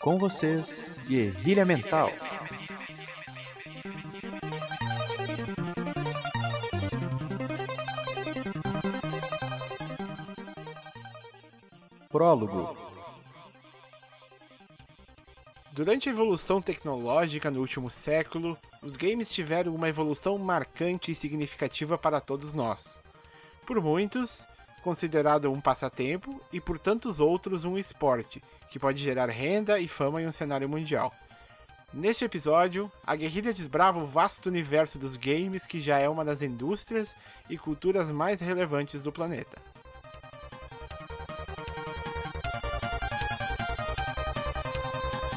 Com vocês, Guerrilha Mental. Prólogo. Durante a evolução tecnológica no último século, os games tiveram uma evolução marcante e significativa para todos nós. Por muitos, considerado um passatempo e por tantos outros um esporte, que pode gerar renda e fama em um cenário mundial. Neste episódio, a guerrilha desbrava o vasto universo dos games que já é uma das indústrias e culturas mais relevantes do planeta.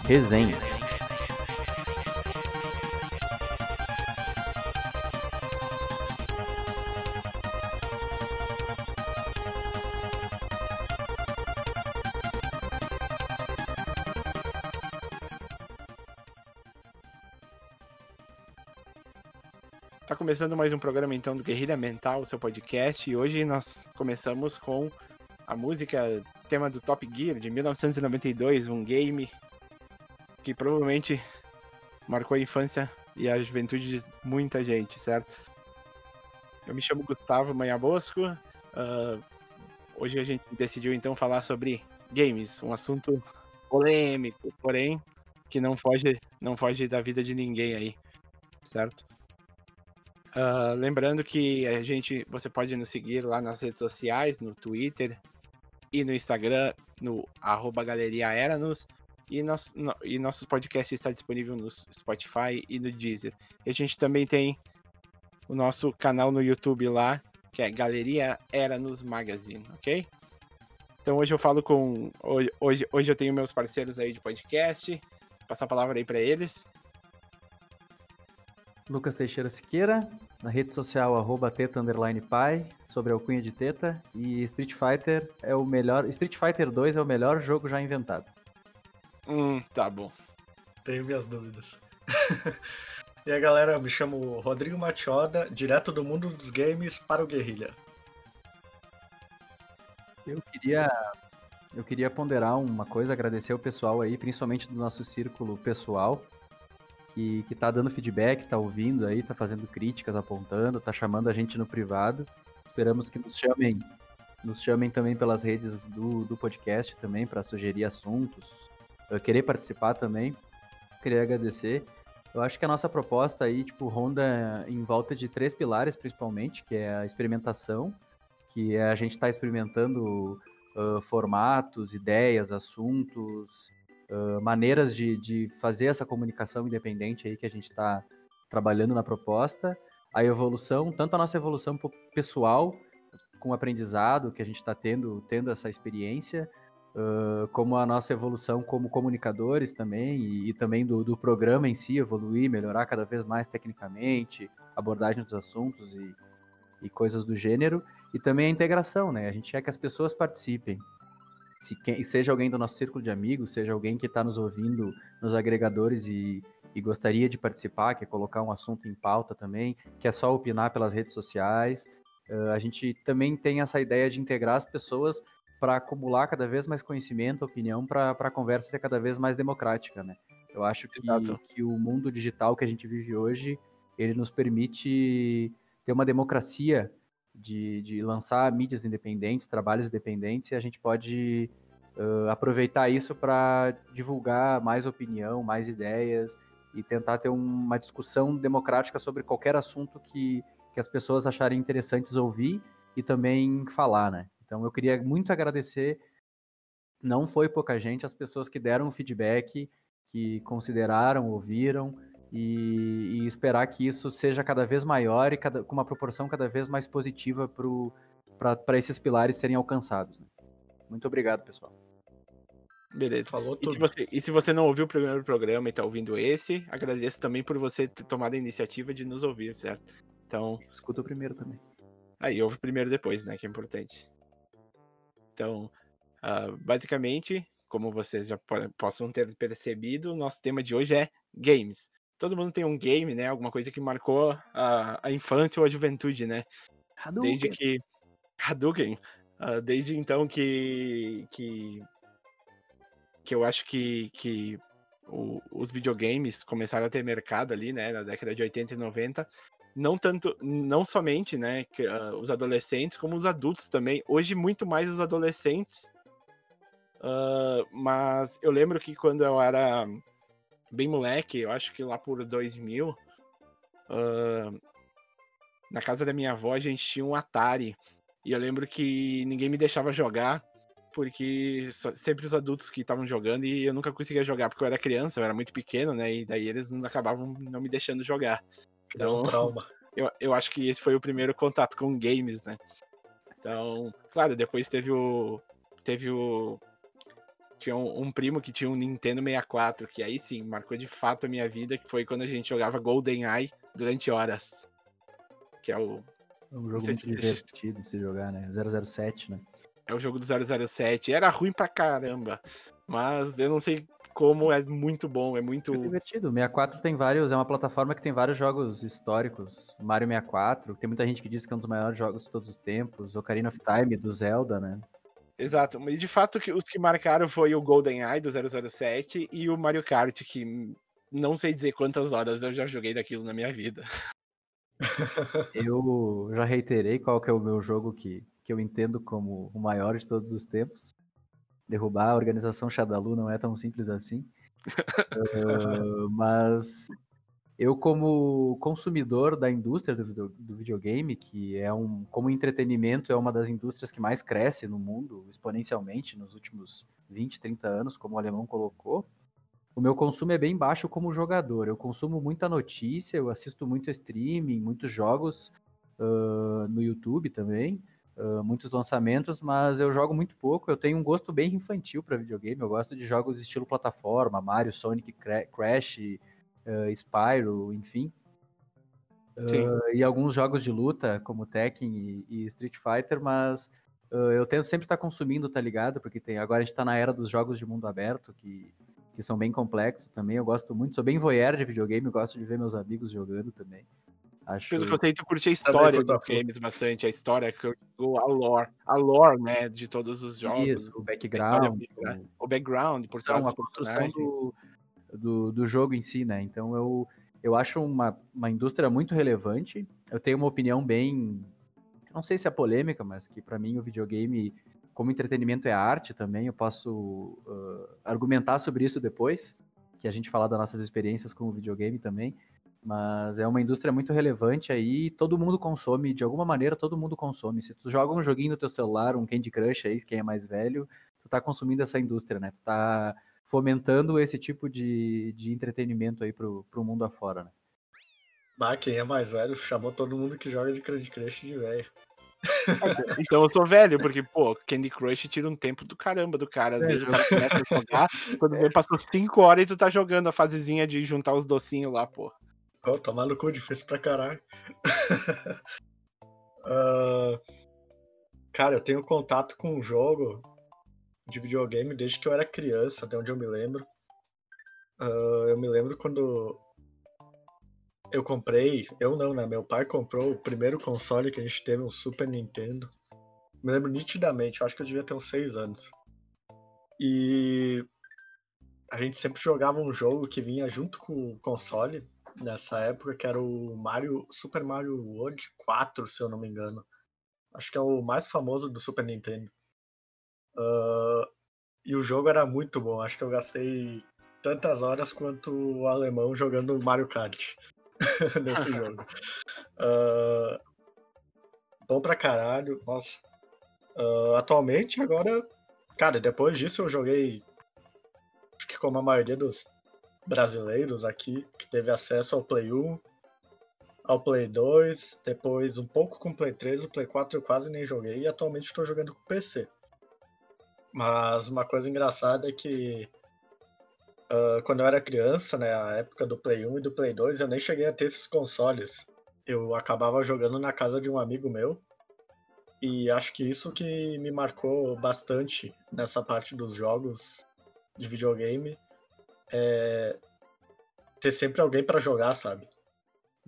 Resenha. Começando mais um programa então do Guerrilha Mental, seu podcast, e hoje nós começamos com a música tema do Top Gear de 1992, um game que provavelmente marcou a infância e a juventude de muita gente, certo? Eu me chamo Gustavo Manha Bosco. Uh, hoje a gente decidiu então falar sobre games, um assunto polêmico, porém que não foge, não foge da vida de ninguém aí, certo? Uh, lembrando que a gente, você pode nos seguir lá nas redes sociais, no Twitter e no Instagram, no arroba Galeria Eranos. E, nosso, no, e nossos podcasts está disponível no Spotify e no Deezer. E a gente também tem o nosso canal no YouTube lá, que é Galeria Eranos Magazine, ok? Então hoje eu falo com. Hoje, hoje, hoje eu tenho meus parceiros aí de podcast. Passar a palavra aí para eles. Lucas Teixeira Siqueira, na rede social arroba teta underline pai, sobre a alcunha de teta, e Street Fighter é o melhor. Street Fighter 2 é o melhor jogo já inventado. Hum, tá bom. Tenho minhas dúvidas. e aí galera, eu me chamo Rodrigo Matioda, direto do mundo dos games para o Guerrilha. Eu queria. Eu queria ponderar uma coisa, agradecer o pessoal aí, principalmente do nosso círculo pessoal, que, que tá dando feedback, tá ouvindo aí, tá fazendo críticas, apontando, tá chamando a gente no privado. Esperamos que nos chamem, nos chamem também pelas redes do, do podcast também para sugerir assuntos, querer participar também. Queria agradecer. Eu acho que a nossa proposta aí, tipo, ronda em volta de três pilares, principalmente, que é a experimentação, que é a gente está experimentando uh, formatos, ideias, assuntos, Maneiras de, de fazer essa comunicação independente aí que a gente está trabalhando na proposta, a evolução, tanto a nossa evolução pessoal com o aprendizado que a gente está tendo, tendo essa experiência, uh, como a nossa evolução como comunicadores também, e, e também do, do, programa em si, evoluir, melhorar cada vez mais tecnicamente, abordagem dos assuntos e, e coisas do gênero, e também a integração, né? A gente quer que as pessoas participem, se quem, seja alguém do nosso círculo de amigos, seja alguém que está nos ouvindo nos agregadores e, e, gostaria de participar, quer colocar um assunto em pauta também, quer só opinar pelas redes sociais. Uh, a gente também tem essa ideia de integrar as pessoas para acumular cada vez mais conhecimento, opinião, para a conversa ser cada vez mais democrática, né? Eu acho que, que o mundo digital que a gente vive hoje, ele nos permite ter uma democracia de, de lançar mídias independentes, trabalhos independentes, e a gente pode uh, aproveitar isso para divulgar mais opinião, mais ideias e tentar ter uma discussão democrática sobre qualquer assunto que, que as pessoas acharem interessantes ouvir e também falar, né? Então eu queria muito agradecer, não foi pouca gente, as pessoas que deram feedback, que consideraram, ouviram, e, e, esperar que isso seja cada vez maior e cada, com uma proporção cada vez mais positiva para esses pilares serem alcançados. Né? Muito obrigado, pessoal. Beleza. Falou tudo. E se, você, e se você não ouviu o primeiro programa e está ouvindo esse, agradeço também por você ter tomado a iniciativa de nos ouvir, certo? Então. Escuta o primeiro também. Aí, ouve o primeiro depois, né? Que é importante. Então, uh, basicamente, como vocês já possam ter percebido, o nosso tema de hoje é games todo mundo tem um game, né? Alguma coisa que marcou a, a infância ou a juventude, né? Hadouken. Desde que. Hadouken. Uh, desde então que, que, que eu acho que, que o, os videogames começaram a ter mercado ali, né, na década de 80 e 90, não tanto, não somente, né, que, uh, os adolescentes, como os adultos também. Hoje, muito mais os adolescentes. Uh, mas eu lembro que quando eu era bem moleque, eu acho que lá por 2000, uh, na casa da minha avó a gente tinha um Atari. E eu lembro que ninguém me deixava jogar, porque sempre os adultos que estavam jogando e eu nunca conseguia jogar, porque eu era criança, eu era muito pequeno, né? E daí eles não acabavam não me deixando jogar. Então, um trauma. Eu, eu acho que esse foi o primeiro contato com games, né? Então, claro, depois teve o. Teve o. Tinha um, um, primo que tinha um Nintendo 64, que aí sim, marcou de fato a minha vida, que foi quando a gente jogava GoldenEye durante horas. Que é o. É um jogo muito divertido de se jogar, né? 007, né? É o jogo do 007. Era ruim pra caramba. Mas eu não sei como é muito bom, é muito. É divertido. O 64 tem vários, é uma plataforma que tem vários jogos históricos. Mario 64, tem muita gente que diz que é um dos maiores jogos de todos os tempos. Ocarina of Time, do Zelda, né? Exato, e de fato os que marcaram foi o GoldenEye do 007 e o Mario Kart, que não sei dizer quantas horas eu já joguei daquilo na minha vida. Eu já reiterei qual que é o meu jogo que, que eu entendo como o maior de todos os tempos derrubar a organização Shadalu não é tão simples assim. uh, mas eu, como consumidor da indústria do, do, videogame, que é um, como entretenimento, é uma das indústrias que mais cresce no mundo exponencialmente nos últimos 20, 30 anos, como o alemão colocou, o meu consumo é bem baixo como jogador. Eu consumo muita notícia, eu assisto muito streaming, muitos jogos uh, no YouTube também uh, muitos lançamentos, mas eu jogo muito pouco. Eu tenho um gosto bem infantil para videogame. Eu gosto de jogos estilo plataforma, Mario, Sonic, Crash, uh, Spyro, enfim. Uh, e alguns jogos de luta, como Tekken e, e Street Fighter, mas eu tento sempre estar tá consumindo, tá ligado? Porque tem, agora a gente está na era dos jogos de mundo aberto, que, que são bem complexos também. Eu gosto muito, sou bem voyeur de videogame, gosto de ver meus amigos jogando também. Acho... Pelo que eu sei, tu curte a história dos games bastante, a história que eu a lore, a lore, né, de todos os jogos. Isso, o background. História, o background, por trás a construção do, do, do, jogo em si, né? Então eu, eu acho uma, uma indústria muito relevante. Eu tenho uma opinião bem. Não sei se é polêmica, mas que para mim o videogame, como entretenimento, é arte também. Eu posso uh, argumentar sobre isso depois, que a gente falar das nossas experiências com o videogame também. Mas é uma indústria muito relevante aí, todo mundo consome, de alguma maneira todo mundo consome. Se tu joga um joguinho no teu celular, um Candy Crush aí, quem é mais velho, tu tá consumindo essa indústria, né? Tu tá fomentando esse tipo de, de entretenimento aí pro, pro mundo afora, né? Bah, quem é mais velho chamou todo mundo que joga de Candy Crush de velho. Então eu sou velho, porque, pô, Candy Crush tira um tempo do caramba do cara. Às é, vezes o cara começa a jogar, quando é. passou 5 horas e tu tá jogando a fasezinha de juntar os docinhos lá, pô. Oh, tomar no cu, difícil pra caralho. uh, cara, eu tenho contato com um jogo de videogame desde que eu era criança, até onde eu me lembro. Uh, eu me lembro quando eu comprei, eu não, né? Meu pai comprou o primeiro console que a gente teve, um Super Nintendo. Me lembro nitidamente, eu acho que eu devia ter uns 6 anos. E a gente sempre jogava um jogo que vinha junto com o console, nessa época, que era o Mario, Super Mario World 4, se eu não me engano. Acho que é o mais famoso do Super Nintendo. Uh, e o jogo era muito bom. Acho que eu gastei tantas horas quanto o alemão jogando Mario Kart nesse jogo. Uh, bom pra caralho, nossa. Uh, atualmente, agora, cara, depois disso eu joguei. Acho que como a maioria dos brasileiros aqui que teve acesso ao Play 1, ao Play 2, depois um pouco com o Play 3, o Play 4 eu quase nem joguei e atualmente estou jogando com PC. Mas uma coisa engraçada é que uh, quando eu era criança, né, a época do Play 1 e do Play 2, eu nem cheguei a ter esses consoles. Eu acabava jogando na casa de um amigo meu. E acho que isso que me marcou bastante nessa parte dos jogos de videogame é ter sempre alguém para jogar, sabe?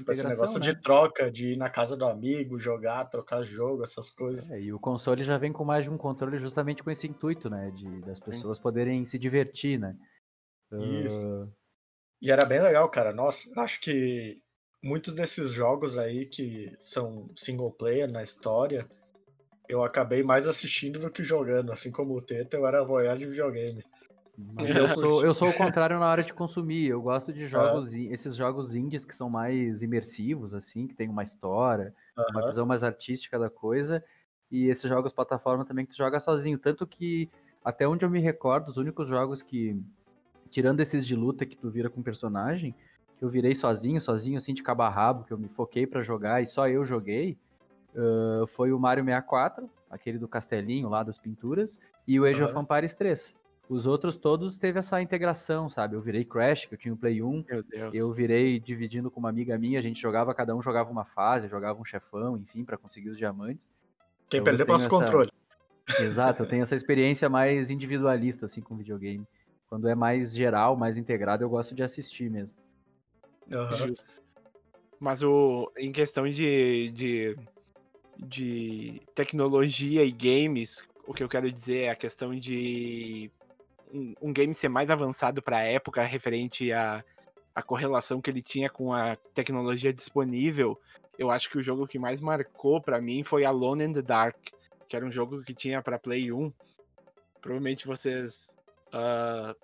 Esse negócio né? de troca, de ir na casa do amigo, jogar, trocar jogo, essas coisas. É, e o console já vem com mais de um controle justamente com esse intuito, né? De das pessoas poderem se divertir, né? Isso. Ah, E era bem legal, cara. Nossa, acho que muitos desses jogos aí que são single player na história, eu acabei mais assistindo do que jogando. Assim como o Teta, eu era voyeur de videogame. Mas É, eu sou, eu sou o contrário na hora de consumir. Eu gosto É. de jogos, in- esses jogos indies que são mais imersivos, assim, que tem uma história, uma visão mais artística da coisa. E esses jogos plataforma também que tu joga sozinho. Tanto que, até onde eu me recordo, os únicos jogos que, tirando esses de luta que tu vira com personagem, que eu virei sozinho, sozinho, assim, de cabo a rabo, que eu me foquei pra jogar e só eu joguei, ah, foi o Mario 64, aquele do castelinho lá das pinturas, e o Age of Aham. Empires 3. Os outros todos teve essa integração, sabe? Eu virei Crash, que eu tinha o Play 1, Meu Deus. eu virei dividindo com uma amiga minha, a gente jogava, cada um jogava uma fase, jogava um chefão, enfim, pra conseguir os diamantes. Quem Eu perdeu passa o essa- controle. Exato, eu tenho essa experiência mais individualista, assim, com videogame. Quando é mais geral, mais integrado, eu gosto de assistir mesmo. Aham. Justo. Mas o, em questão de, de, de tecnologia e games, o que eu quero dizer é a questão de um, game ser mais avançado para a época referente à, à correlação que ele tinha com a tecnologia disponível. Eu acho que o jogo que mais marcou para mim foi Alone in the Dark, que era um jogo que tinha para Play 1. Provavelmente vocês ah,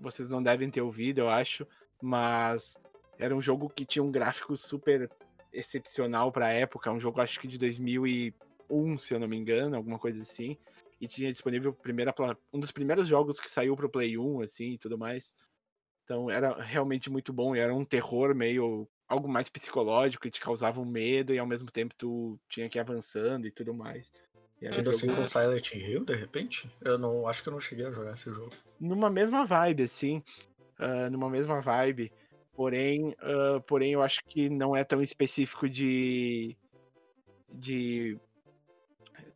vocês não devem ter ouvido, eu acho, mas era um jogo que tinha um gráfico super excepcional para a época, um jogo acho que de 2001, se eu não me engano, alguma coisa assim, e tinha disponível primeira, um dos primeiros jogos que saiu pro Play 1, assim, e tudo mais. Então era realmente muito bom, e era um terror meio algo mais psicológico, e te causava um medo e ao mesmo tempo tu tinha que ir avançando e tudo mais. Sendo assim com Silent Hill, de repente? Eu não acho que eu não cheguei a jogar esse jogo. numa mesma vibe, assim. ah, numa mesma vibe. Porém, ah, porém, eu acho que não é tão específico de. de.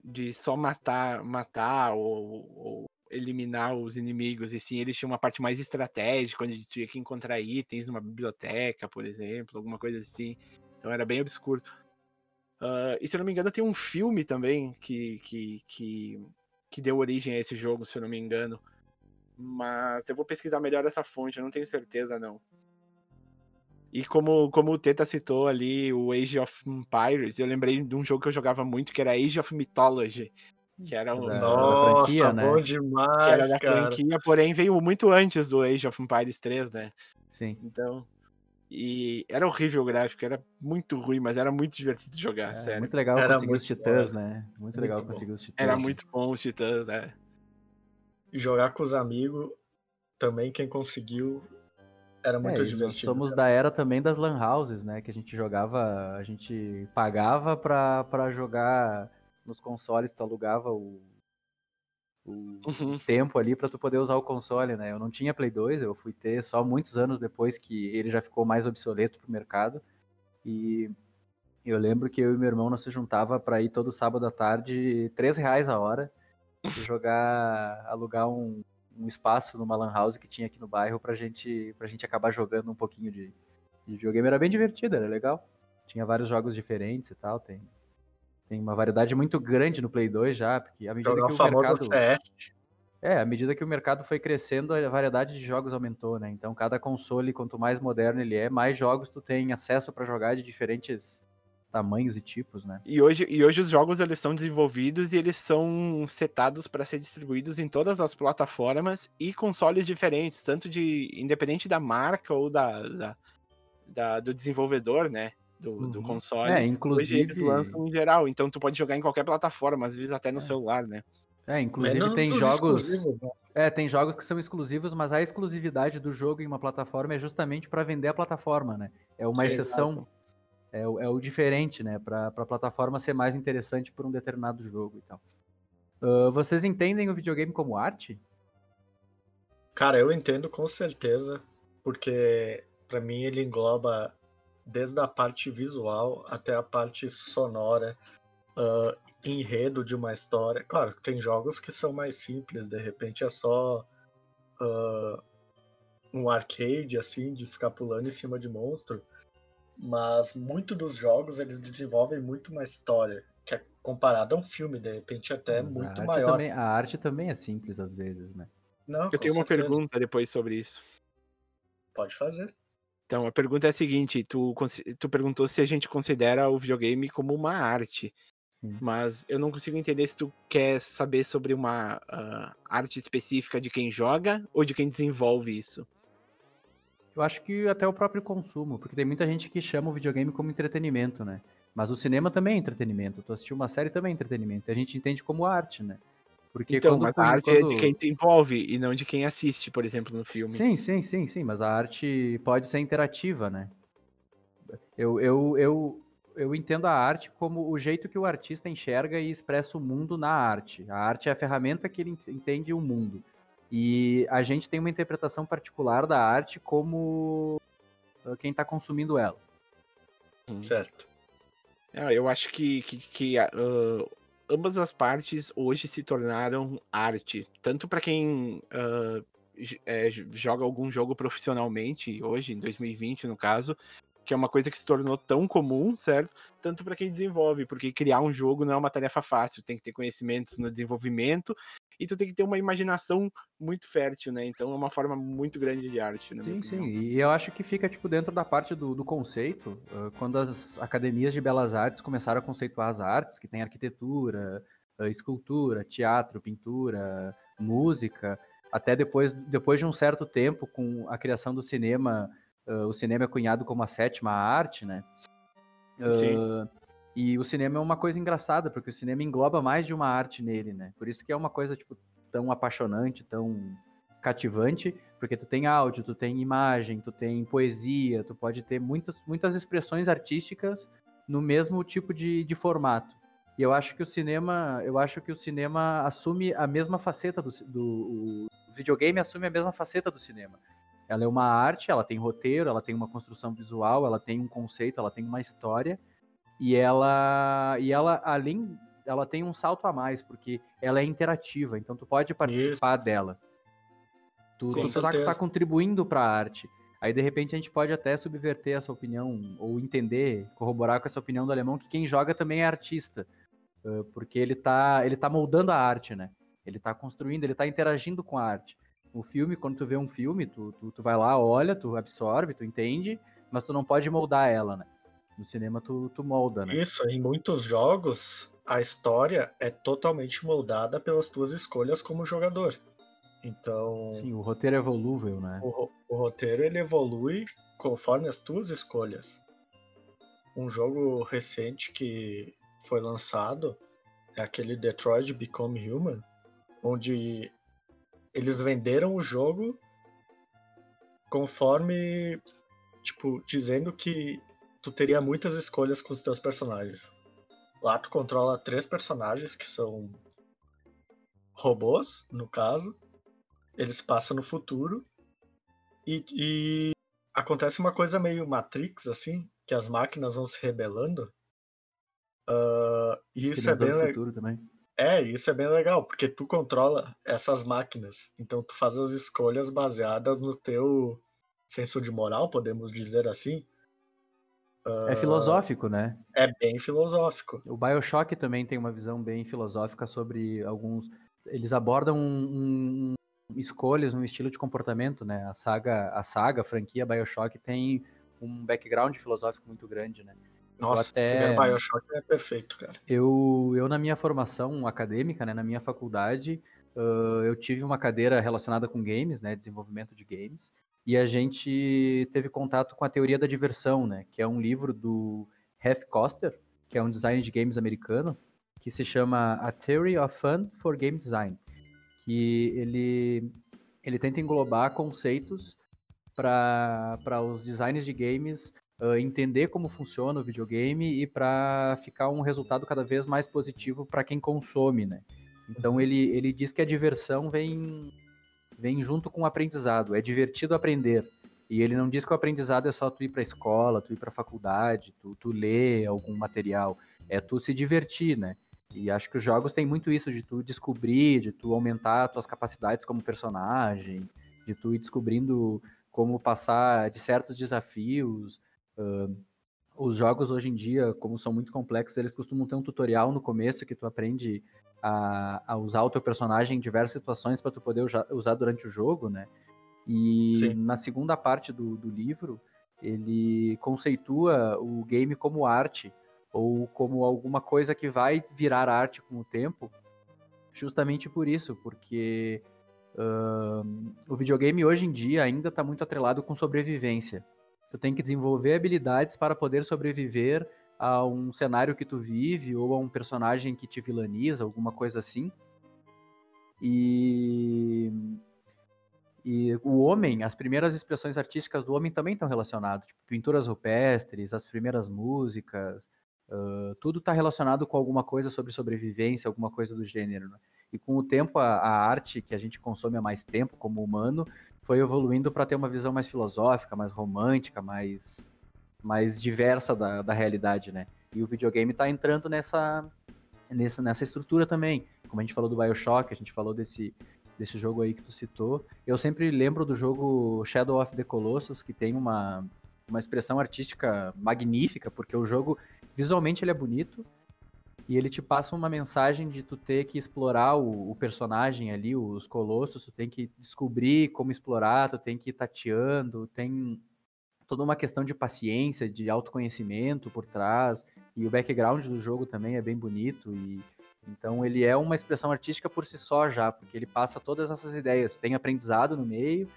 De só matar, matar ou, ou eliminar os inimigos. E sim, eles tinham uma parte mais estratégica, onde tinha que encontrar itens numa biblioteca, por exemplo, alguma coisa assim. Então era bem obscuro. Ah, e se eu não me engano, tem um filme também que, que, que, que deu origem a esse jogo, se eu não me engano. Mas eu vou pesquisar melhor essa fonte, eu não tenho certeza não. E como, como o Teta citou ali, o Age of Empires, eu lembrei de um jogo que eu jogava muito, que era Age of Mythology. Que era, um, Nossa, franquia, né? bom que era demais, da cara. franquia, porém veio muito antes do Age of Empires 3, né? Sim. Então. E era horrível o gráfico, era muito ruim, mas era muito divertido de jogar, É, sério. muito legal Era conseguir os muito titãs, bom, né? Muito, Muito legal bom. conseguir os titãs. Era muito bom os Titãs, né? E jogar com os amigos, também quem conseguiu, era muito é, e nós divertido. somos da era também das lan houses, né? Que a gente jogava, a gente pagava pra, pra jogar nos consoles, tu alugava o, o Uhum. tempo ali pra tu poder usar o console, né? Eu não tinha Play 2, eu fui ter só muitos anos depois que ele já ficou mais obsoleto pro mercado. E eu lembro que eu e meu irmão nós se juntava pra ir todo sábado à tarde, três reais a hora, jogar, alugar um, um espaço numa lan house que tinha aqui no bairro pra gente, pra gente acabar jogando um pouquinho de, de videogame. Era bem divertido, era legal. Tinha vários jogos diferentes e tal, tem, tem uma variedade muito grande no Play 2 já, porque à medida Jogar que o famoso mercado... CS. É, à medida que o mercado foi crescendo, a variedade de jogos aumentou, né? Então, cada console, quanto mais moderno ele é, mais jogos tu tem acesso pra jogar de diferentes tamanhos e tipos, né? E hoje, e hoje os jogos eles são desenvolvidos e eles são setados para ser distribuídos em todas as plataformas e consoles diferentes, tanto de independente da marca ou da, da- da- do desenvolvedor, né? Do, do Uhum. console. É, Hoje eles inclusive, lançam em geral, então tu pode jogar em qualquer plataforma, às vezes até no É. celular, né? é, inclusive Menos tem os jogos, né? é, tem jogos que são exclusivos, mas a exclusividade do jogo em uma plataforma é justamente pra vender a plataforma, né? É uma Sim, exceção, exato. É o, é o diferente, né? Pra, pra plataforma ser mais interessante por um determinado jogo e tal. Ah, vocês entendem o videogame como arte? Cara, eu entendo com certeza, porque pra mim ele engloba desde a parte visual até a parte sonora, ah, enredo de uma história. Claro, tem jogos que são mais simples, de repente é só ah, um arcade assim, de ficar pulando em cima de monstro. Mas muito dos jogos eles desenvolvem muito uma história que é comparado a um filme, de repente até Mas muito a maior. Também, a arte também é simples às vezes, né? Não, Eu tenho uma certeza. pergunta depois sobre isso. Pode fazer. Então, a pergunta é a seguinte: tu, tu perguntou se a gente considera o videogame como uma arte, Sim. mas eu não consigo entender se tu quer saber sobre uma ah, arte específica de quem joga ou de quem desenvolve isso. Eu acho que até o próprio consumo, porque tem muita gente que chama o videogame como entretenimento, né? Mas o cinema também é entretenimento. Tu assistir uma série também é entretenimento. A gente entende como arte, né? Porque então, quando, mas a quando- arte é de quem desenvolve e não de quem assiste, por exemplo, no filme. Sim, sim, sim, sim, mas a arte pode ser interativa, né? Eu, eu, eu, eu entendo a arte como o jeito que o artista enxerga e expressa o mundo na arte. A arte é a ferramenta que ele ent- entende o mundo. E a gente tem uma interpretação particular da arte como uh, quem está consumindo ela. Certo. É, eu acho que, que, que, ah, ambas as partes hoje se tornaram arte. Tanto para quem ah, j- é, joga algum jogo profissionalmente, hoje, em 2020, no caso, que é uma coisa que se tornou tão comum, certo? Tanto para quem desenvolve, porque criar um jogo não é uma tarefa fácil, tem que ter conhecimentos no desenvolvimento e tu tem que ter uma imaginação muito fértil, né? Então é uma forma muito grande de arte, minha Sim, sim. E eu acho que fica tipo dentro da parte do, do conceito, uh, quando as academias de belas artes começaram a conceituar as artes, que tem arquitetura, uh, escultura, teatro, pintura, música, até depois, depois de um certo tempo, com a criação do cinema, uh, o cinema é cunhado como a sétima arte, né? Uh, e o cinema é uma coisa engraçada, porque o cinema engloba mais de uma arte nele, né? Por isso que é uma coisa, tipo, tão apaixonante, tão cativante, porque tu tem áudio, tu tem imagem, tu tem poesia, tu pode ter muitas, muitas expressões artísticas no mesmo tipo de, de formato. E eu acho que o cinema, eu acho que o cinema assume a mesma faceta do, do o videogame assume a mesma faceta do cinema. Ela é uma arte, ela tem roteiro, ela tem uma construção visual, ela tem um conceito, ela tem uma história e ela e ela além ela tem um salto a mais porque ela é interativa, então tu pode participar dela. Tu, Com tu tá, tá contribuindo para a arte. Aí de repente a gente pode até subverter essa opinião ou entender, corroborar com essa opinião do alemão que quem joga também é artista, porque ele tá ele tá moldando a arte, né? Ele tá construindo, ele tá interagindo com a arte. O filme, quando tu vê um filme, tu, tu, tu vai lá, olha, tu absorve, tu entende, mas tu não pode moldar ela, né? No cinema tu, tu molda, né? Isso, em muitos jogos, a história é totalmente moldada pelas tuas escolhas como jogador. Então, Sim, o roteiro é volúvel, né? o, o roteiro ele evolui conforme as tuas escolhas. Um jogo recente que foi lançado é aquele Detroit Become Human, onde eles venderam o jogo conforme, tipo, dizendo que tu teria muitas escolhas com os teus personagens. Lá tu controla três personagens que são robôs, no caso. Eles passam no futuro e, e acontece uma coisa meio Matrix, assim, que as máquinas vão se rebelando. Ah, e isso é bem legal. É, isso é bem legal, porque tu controla essas máquinas. Então tu faz as escolhas baseadas no teu senso de moral, podemos dizer assim. É filosófico, né? É bem filosófico. O BioShock também tem uma visão bem filosófica sobre alguns. Eles abordam um, um- escolhas, um estilo de comportamento, né? A saga, a saga, a franquia BioShock tem um background filosófico muito grande, né? Nossa, até- o primeiro Bioshock é perfeito, cara. Eu, eu na minha formação acadêmica, né, na minha faculdade, ãh, eu tive uma cadeira relacionada com games, né, desenvolvimento de games, e a gente teve contato com a teoria da diversão, né, que é um livro do Hef Koster, que é um designer de games americano, que se chama A Theory of Fun for Game Design, que ele, ele tenta englobar conceitos para os designs de games uh, entender como funciona o videogame e para ficar um resultado cada vez mais positivo para quem consome, né? Então ele, ele diz que a diversão vem, vem junto com o aprendizado, é divertido aprender. E ele não diz que o aprendizado é só tu ir para a escola, tu ir para a faculdade, tu, tu ler algum material, é tu se divertir, né? E acho que os jogos têm muito isso de tu descobrir, de tu aumentar tuas capacidades como personagem, de tu ir descobrindo como passar de certos desafios, Uh, os jogos hoje em dia, como são muito complexos, eles costumam ter um tutorial no começo que tu aprende a, a usar o teu personagem em diversas situações para tu poder usar durante o jogo, né? E Sim. na segunda parte do, do livro, ele conceitua o game como arte ou como alguma coisa que vai virar arte com o tempo, justamente por isso, porque uh, o videogame hoje em dia ainda está muito atrelado com sobrevivência. Tu tem que desenvolver habilidades para poder sobreviver a um cenário que tu vive ou a um personagem que te vilaniza, alguma coisa assim. E e o homem, as primeiras expressões artísticas do homem também estão relacionadas, tipo pinturas rupestres, as primeiras músicas, uh, tudo está relacionado com alguma coisa sobre sobrevivência, alguma coisa do gênero. Né? E com o tempo, a, a, arte que a gente consome há mais tempo como humano foi evoluindo para ter uma visão mais filosófica, mais romântica, mais, mais diversa da, da realidade, né? E o videogame está entrando nessa, nessa, nessa estrutura também. Como a gente falou do Bioshock, a gente falou desse, desse jogo aí que tu citou. Eu sempre lembro do jogo Shadow of the Colossus, que tem uma, uma expressão artística magnífica, porque o jogo, visualmente, ele é bonito, e ele te passa uma mensagem de tu ter que explorar o, o, personagem ali, os colossos, tu tem que descobrir como explorar, tu tem que ir tateando, tem toda uma questão de paciência, de autoconhecimento por trás, e o background do jogo também é bem bonito, e então ele é uma expressão artística por si só já, porque ele passa todas essas ideias. Tem aprendizado no meio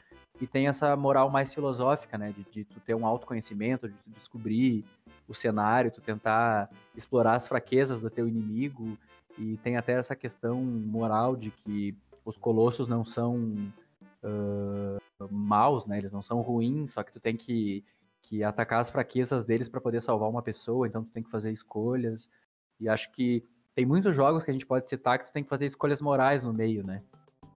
e tem essa moral mais filosófica, né? De, de tu ter um autoconhecimento, de tu descobrir o cenário, tu tentar explorar as fraquezas do teu inimigo. E tem até essa questão moral de que os colossos não são uh, maus, né? Eles não são ruins, só que tu tem que, que atacar as fraquezas deles para poder salvar uma pessoa, então tu tem que fazer escolhas. E acho que tem muitos jogos que a gente pode citar que tu tem que fazer escolhas morais no meio, né?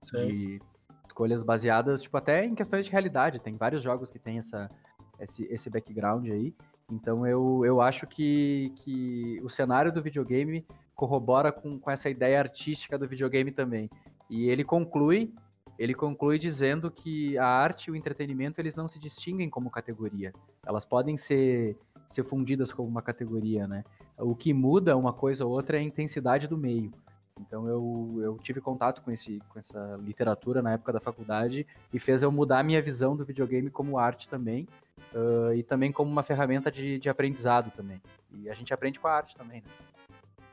Sim. De escolhas baseadas, tipo, até em questões de realidade. Tem vários jogos que tem essa, esse, esse background aí. Então eu, eu acho que, que o cenário do videogame corrobora com, com essa ideia artística do videogame também. E ele conclui, ele conclui dizendo que a arte e o entretenimento eles não se distinguem como categoria. Elas podem ser, ser fundidas como uma categoria, né? O que muda uma coisa ou outra é a intensidade do meio. Então eu, eu tive contato com, esse, com essa literatura na época da faculdade e fez eu mudar a minha visão do videogame como arte também uh, e também como uma ferramenta de, de aprendizado também. E a gente aprende com a arte também, né?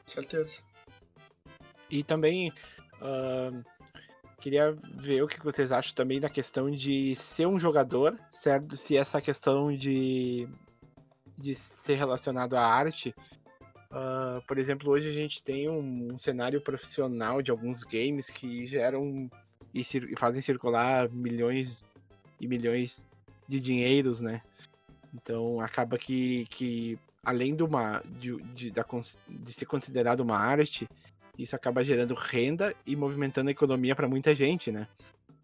Certeza. E também uh, queria ver o que vocês acham também da questão de ser um jogador, certo? Se essa questão de, de ser relacionado à arte Uh, por exemplo, hoje a gente tem um, um, cenário profissional de alguns games que geram e, e, fazem circular milhões e milhões de dinheiros, né? Então acaba que, que além de, uma, de, de, da, de ser considerado uma arte, isso acaba gerando renda e movimentando a economia para muita gente, né?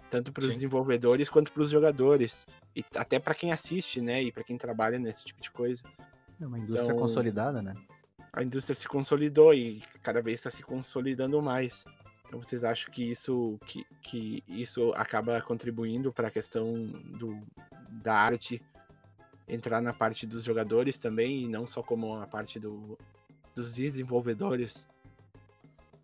Tanto para os desenvolvedores quanto para os jogadores. E até para quem assiste, né? E para quem trabalha nesse tipo de coisa. É uma indústria então, consolidada, né? A indústria se consolidou e cada vez está se consolidando mais. Então vocês acham que isso, que, que isso acaba contribuindo para a questão do, da arte entrar na parte dos jogadores também e não só como a parte do, dos desenvolvedores?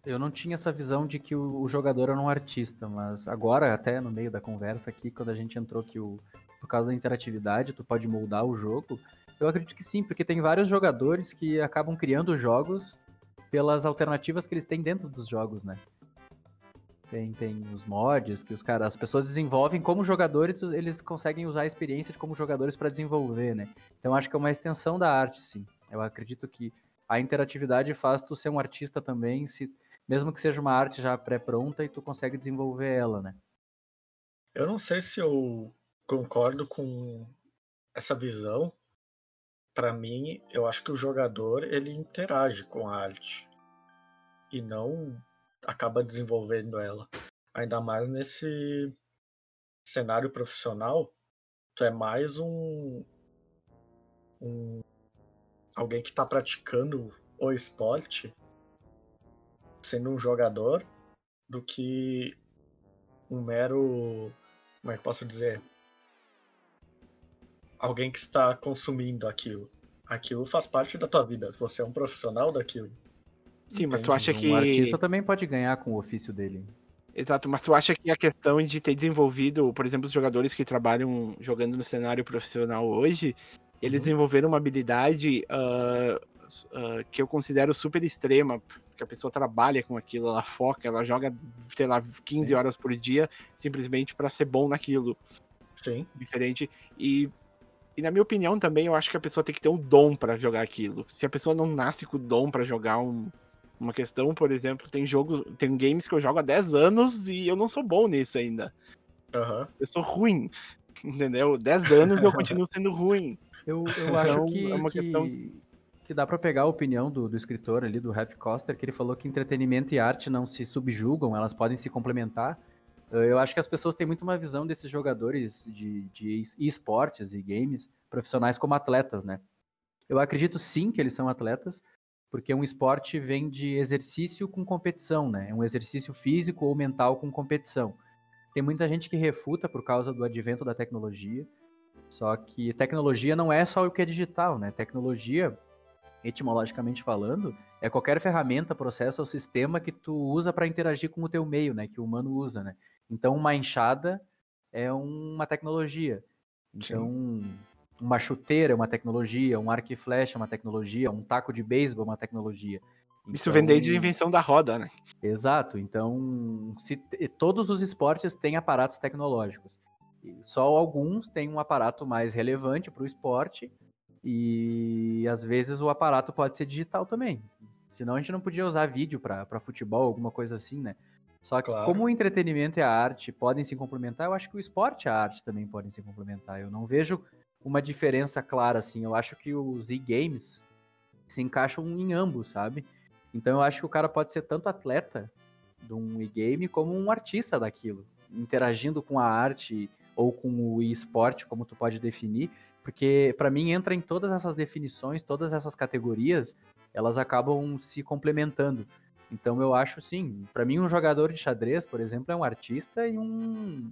Eu não tinha essa visão de que o, o, jogador era um artista, mas agora, até no meio da conversa aqui, quando a gente entrou que o, por causa da interatividade, tu pode moldar o jogo, eu acredito que sim, porque tem vários jogadores que acabam criando jogos pelas alternativas que eles têm dentro dos jogos, né? Tem, tem os mods que os caras, as pessoas desenvolvem como jogadores, eles conseguem usar a experiência de como jogadores para desenvolver, né? Então acho que é uma extensão da arte, sim. Eu acredito que a interatividade faz tu ser um artista também, se mesmo que seja uma arte já pré-pronta e tu consegue desenvolver ela, né? Eu não sei se eu concordo com essa visão, para mim, eu acho que o jogador ele interage com a arte e não acaba desenvolvendo ela. Ainda mais nesse cenário profissional, tu é mais um, um alguém que está praticando o esporte, sendo um jogador, do que um mero, como é que posso dizer, alguém que está consumindo aquilo. aquilo faz parte da tua vida. Você é um profissional daquilo. Sim, mas tu acha um que. Um artista também pode ganhar com o ofício dele. Exato, mas tu acha que a questão de ter desenvolvido, por exemplo, os jogadores que trabalham jogando no cenário profissional hoje, eles Uhum. desenvolveram uma habilidade ah, ah, que eu considero super extrema, porque a pessoa trabalha com aquilo, ela foca, ela joga, sei lá, 15 Sim. horas por dia simplesmente para ser bom naquilo, Sim. diferente. E, e na minha opinião também, eu acho que a pessoa tem que ter um dom para jogar aquilo. Se a pessoa não nasce com o dom para jogar um, uma questão, por exemplo, tem jogos, tem games que eu jogo há 10 anos e eu não sou bom nisso ainda. Aham. Eu sou ruim. Entendeu? 10 anos e eu continuo sendo ruim. Eu, eu Então, acho que, é uma que, questão- que dá pra pegar a opinião do, do escritor ali, do Ralph Coster, que ele falou que entretenimento e arte não se subjugam, elas podem se complementar. Eh, Eu acho que as pessoas têm muito uma visão desses jogadores de, de esportes e games profissionais como atletas, né? Eu acredito sim que eles são atletas, porque um esporte vem de exercício com competição, né? É um exercício físico ou mental com competição. Tem muita gente que refuta por causa do advento da tecnologia, só que tecnologia não é só o que é digital, né? Tecnologia, etimologicamente falando, é qualquer ferramenta, processo ou sistema que tu usa para interagir com o teu meio, né? Que o humano usa, né? Então, uma enxada é uma tecnologia. Então, uma chuteira é uma tecnologia, um arco e flecha é uma tecnologia, um taco de beisebol é uma tecnologia. Isso vem desde a Então, invenção da roda, né? Exato. Então, se todos os esportes têm aparatos tecnológicos. Só alguns têm um aparato mais relevante para o esporte e às vezes o aparato pode ser digital também. Senão a gente não podia usar vídeo para futebol, alguma coisa assim, né? Só que Claro. como o entretenimento e a arte podem se complementar, eu acho que o esporte e a arte também podem se complementar. Eu não vejo uma diferença clara assim. Eu acho que os e-games se encaixam em ambos, sabe? Então eu acho que o cara pode ser tanto atleta de um e-game como um artista daquilo, interagindo com a arte ou com o e-sport, como tu pode definir, porque pra mim entra em todas essas definições, todas essas categorias, elas acabam se complementando. Então eu acho sim, pra mim um jogador de xadrez, por exemplo, é um artista e um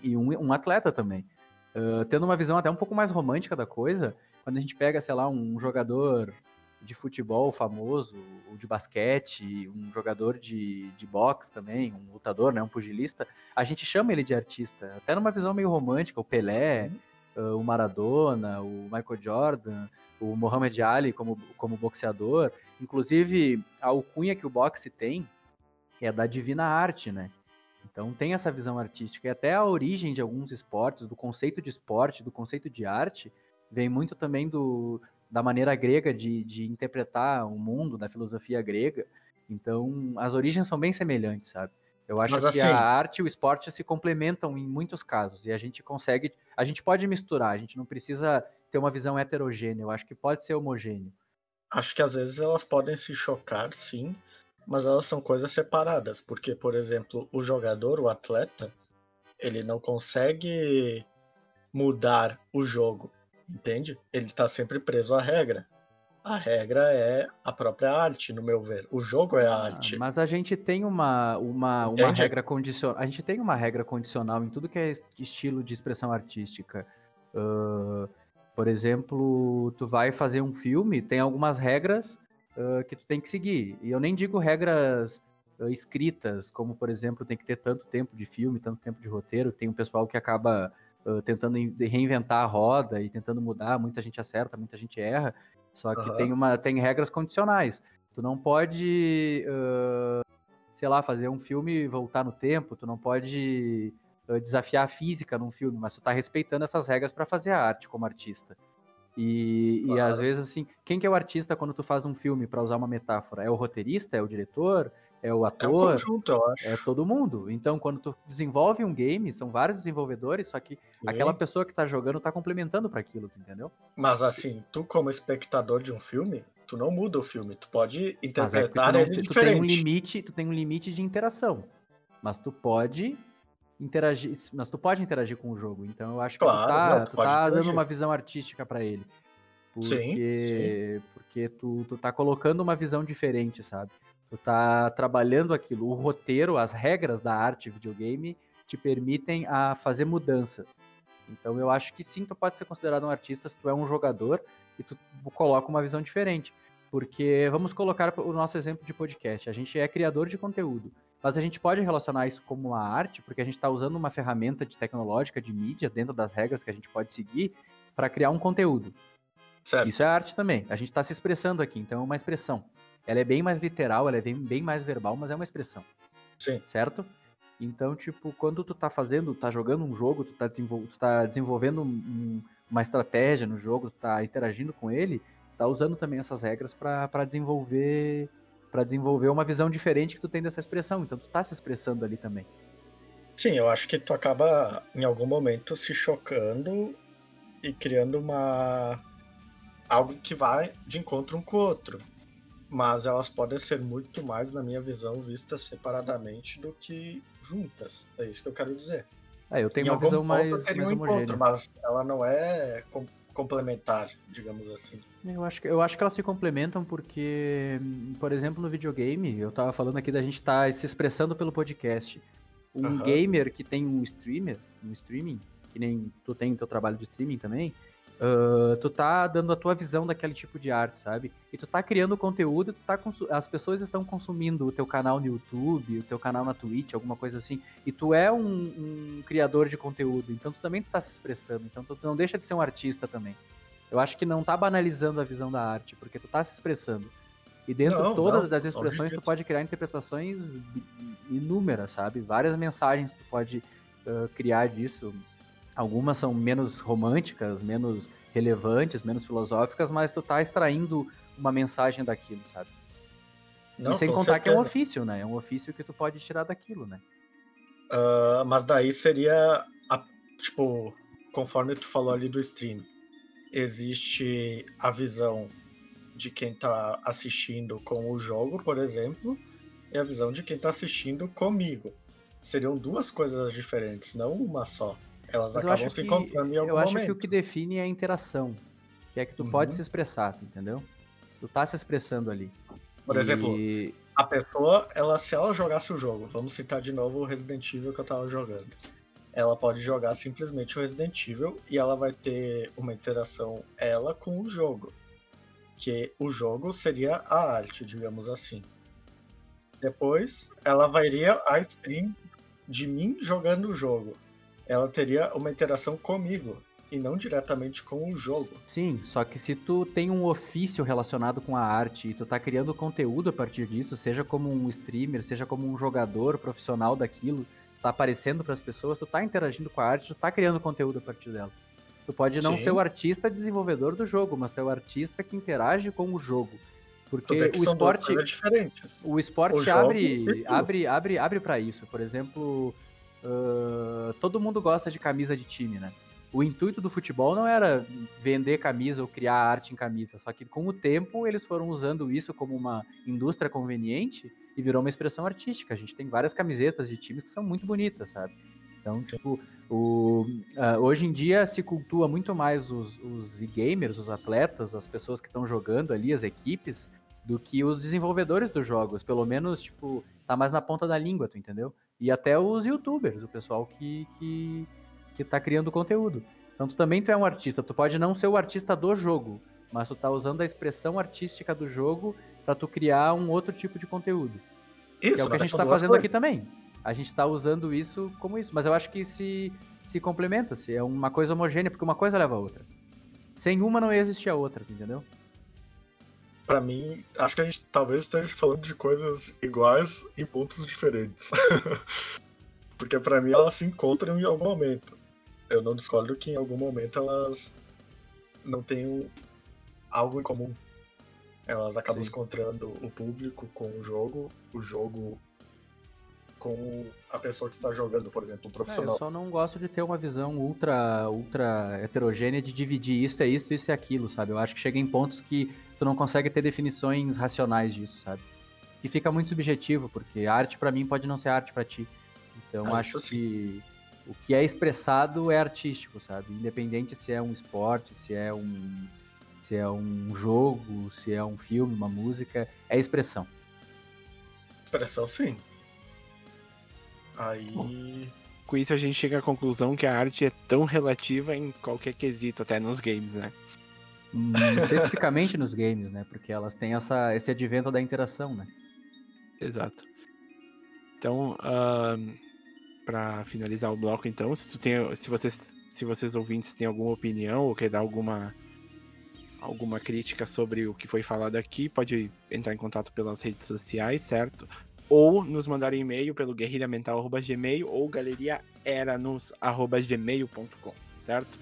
e um, um atleta também. Ah, tendo uma visão até um pouco mais romântica da coisa, quando a gente pega, sei lá, um jogador de futebol famoso, ou de basquete, um jogador de, de boxe também, um lutador, né, um pugilista, a gente chama ele de artista, até numa visão meio romântica, o Pelé, uh, o Maradona, o Michael Jordan, o Muhammad Ali como, como boxeador, inclusive a alcunha que o boxe tem é da divina arte, né? Então tem essa visão artística e até a origem de alguns esportes, do conceito de esporte, do conceito de arte, vem muito também do, da maneira grega de, de interpretar o mundo, da filosofia grega. Então, as origens são bem semelhantes, sabe? Eu acho Mas que assim- a arte e o esporte se complementam em muitos casos e a gente consegue, a gente pode misturar, a gente não precisa ter uma visão heterogênea, eu acho que pode ser homogêneo. Acho que às vezes elas podem se chocar, sim, mas elas são coisas separadas, porque, por exemplo, o jogador, o atleta, ele não consegue mudar o jogo, entende? Ele tá sempre preso à regra. A regra é a própria arte, no meu ver. O jogo é a Ah, arte. Mas a gente tem uma, uma, uma regra condicional. A gente tem uma regra condicional em tudo que é es- estilo de expressão artística. Ah, por exemplo, tu vai fazer um filme, tem algumas regras ah, que tu tem que seguir. E eu nem digo regras ah, escritas, como por exemplo, tem que ter tanto tempo de filme, tanto tempo de roteiro. Tem um pessoal que acaba ah, tentando in- reinventar a roda e tentando mudar. Muita gente acerta, muita gente erra. Só que Aham. tem, uma, tem regras condicionais. Tu não pode, sei lá, fazer um filme e voltar no tempo, tu não pode desafiar a física num filme, mas tu tá respeitando essas regras para fazer a arte como artista. E, e às Claro. vezes, assim, quem que é o artista quando tu faz um filme, para usar uma metáfora? É o roteirista? É o diretor? É o É um ator? conjunto, eu acho. É todo mundo. Então, quando tu desenvolve um game, são vários desenvolvedores, só que aquela Sim. pessoa que tá jogando tá complementando para aquilo, tu entendeu? Mas assim, tu como espectador de um filme, tu não muda o filme, tu pode Mas é tu, interpretar não, ele te- tu tem um diferente. limite, tu tem um limite de interação. Mas tu pode interagir, mas tu pode interagir com o jogo. Então eu acho que Claro, tu tá, não, tu tu tá dando uma visão artística para ele. Sim, Porque, porque tu, tu tá colocando uma visão diferente, sabe? Tu tá trabalhando aquilo. O roteiro, as regras da arte videogame te permitem a fazer mudanças. Então eu acho que sim, tu pode ser considerado um artista se tu é um jogador e tu coloca uma visão diferente. Porque vamos colocar o nosso exemplo de podcast. A gente é criador de conteúdo, mas a gente pode relacionar isso como uma arte, porque a gente está usando uma ferramenta de tecnológica de mídia dentro das regras que a gente pode seguir para criar um conteúdo. Certo. Isso é arte também. A gente está se expressando aqui, então é uma expressão. Ela é bem mais literal, ela é bem, bem mais verbal, mas é uma expressão. Sim. Certo? Então, tipo, quando tu tá fazendo, tá jogando um jogo, tu tá, desenvol tu tá desenvolvendo um, uma estratégia no jogo, tu tá interagindo com ele, tá usando também essas regras para desenvolver para desenvolver uma visão diferente que tu tem dessa expressão. Então tu tá se expressando ali também. Sim, eu acho que tu acaba em algum momento se chocando e criando uma algo que vai de encontro um com o outro mas elas podem ser muito mais, na minha visão, vistas separadamente do que juntas. É isso que eu quero dizer. É, eu tenho em uma visão mais, mais um homogênea. Encontro, mas ela não é complementar, digamos assim. Eu acho, que, eu acho que elas se complementam porque, por exemplo, no videogame, eu tava falando aqui da gente estar tá se expressando pelo podcast. Um uhum. gamer que tem um streamer, um streaming, que nem tu tem teu trabalho de streaming também, Uh, tu tá dando a tua visão daquele tipo de arte, sabe? E tu tá criando conteúdo, tu tá as pessoas estão consumindo o teu canal no YouTube, o teu canal na Twitch, alguma coisa assim, e tu é um, um criador de conteúdo, então tu também tu tá se expressando, então tu não deixa de ser um artista também. Eu acho que não tá banalizando a visão da arte, porque tu tá se expressando. E dentro de todas não, das expressões tu pode criar interpretações inúmeras, sabe? Várias mensagens tu pode uh, criar disso. Algumas são menos românticas, menos relevantes, menos filosóficas, mas tu tá extraindo uma mensagem daquilo, sabe? Não, e sem contar certeza. que é um ofício, né? É um ofício que tu pode tirar daquilo, né? Uh, mas daí seria, a, tipo, conforme tu falou ali do stream, existe a visão de quem tá assistindo com o jogo, por exemplo, e a visão de quem tá assistindo comigo. Seriam duas coisas diferentes, não uma só. Elas Mas acabam se encontrando em algum Eu acho momento. que o que define é a interação. Que é que tu uhum. pode se expressar, entendeu? Tu tá se expressando ali. Por e... exemplo, a pessoa, ela, se ela jogasse o jogo, vamos citar de novo o Resident Evil que eu tava jogando. Ela pode jogar simplesmente o Resident Evil e ela vai ter uma interação ela com o jogo. Que o jogo seria a arte, digamos assim. Depois, ela vairia a stream de mim jogando o jogo ela teria uma interação comigo e não diretamente com o jogo. Sim, só que se tu tem um ofício relacionado com a arte e tu tá criando conteúdo a partir disso, seja como um streamer, seja como um jogador profissional daquilo, está aparecendo para as pessoas, tu tá interagindo com a arte, tu tá criando conteúdo a partir dela. Tu pode não Sim. ser o artista desenvolvedor do jogo, mas tu é o artista que interage com o jogo. Porque o esporte, o esporte o abre, abre, abre, abre para isso. Por exemplo, uh, todo mundo gosta de camisa de time, né? O intuito do futebol não era vender camisa ou criar arte em camisa, só que com o tempo eles foram usando isso como uma indústria conveniente e virou uma expressão artística. A gente tem várias camisetas de times que são muito bonitas, sabe? Então, tipo, o, uh, hoje em dia se cultua muito mais os, os e-gamers, os atletas, as pessoas que estão jogando ali, as equipes, do que os desenvolvedores dos jogos. Pelo menos, tipo, tá mais na ponta da língua, tu entendeu? E até os youtubers, o pessoal que, que, que tá criando conteúdo. Então tu também tu é um artista, tu pode não ser o artista do jogo, mas tu tá usando a expressão artística do jogo para tu criar um outro tipo de conteúdo. Isso, que é o que a gente tá fazendo coisas. aqui também. A gente tá usando isso como isso, mas eu acho que se, se complementa, se é uma coisa homogênea, porque uma coisa leva a outra. Sem uma não ia existir a outra, entendeu? Para mim, acho que a gente talvez esteja falando de coisas iguais em pontos diferentes. Porque para mim elas se encontram em algum momento. Eu não discordo que em algum momento elas não tenham algo em comum. Elas acabam Sim. encontrando o público com o jogo, o jogo com a pessoa que está jogando, por exemplo, o profissional. É, eu só não gosto de ter uma visão ultra, ultra heterogênea de dividir isso é isso, isso é aquilo, sabe? Eu acho que chega em pontos que tu não consegue ter definições racionais disso, sabe? Que fica muito subjetivo, porque arte para mim pode não ser arte para ti. Então ah, acho que o que é expressado é artístico, sabe? Independente se é um esporte, se é um se é um jogo, se é um filme, uma música, é expressão. Expressão sim. Aí. com isso a gente chega à conclusão que a arte é tão relativa em qualquer quesito, até nos games, né? Hum, especificamente nos games, né? Porque elas têm essa, esse advento da interação, né? Exato. Então, uh, para finalizar o bloco, então, se tu tem, se vocês, se vocês ouvintes têm alguma opinião ou quer dar alguma alguma crítica sobre o que foi falado aqui, pode entrar em contato pelas redes sociais, certo? Ou nos mandar um e-mail pelo guerrilhamental.gmail ou galeriaeranos.gmail.com, certo?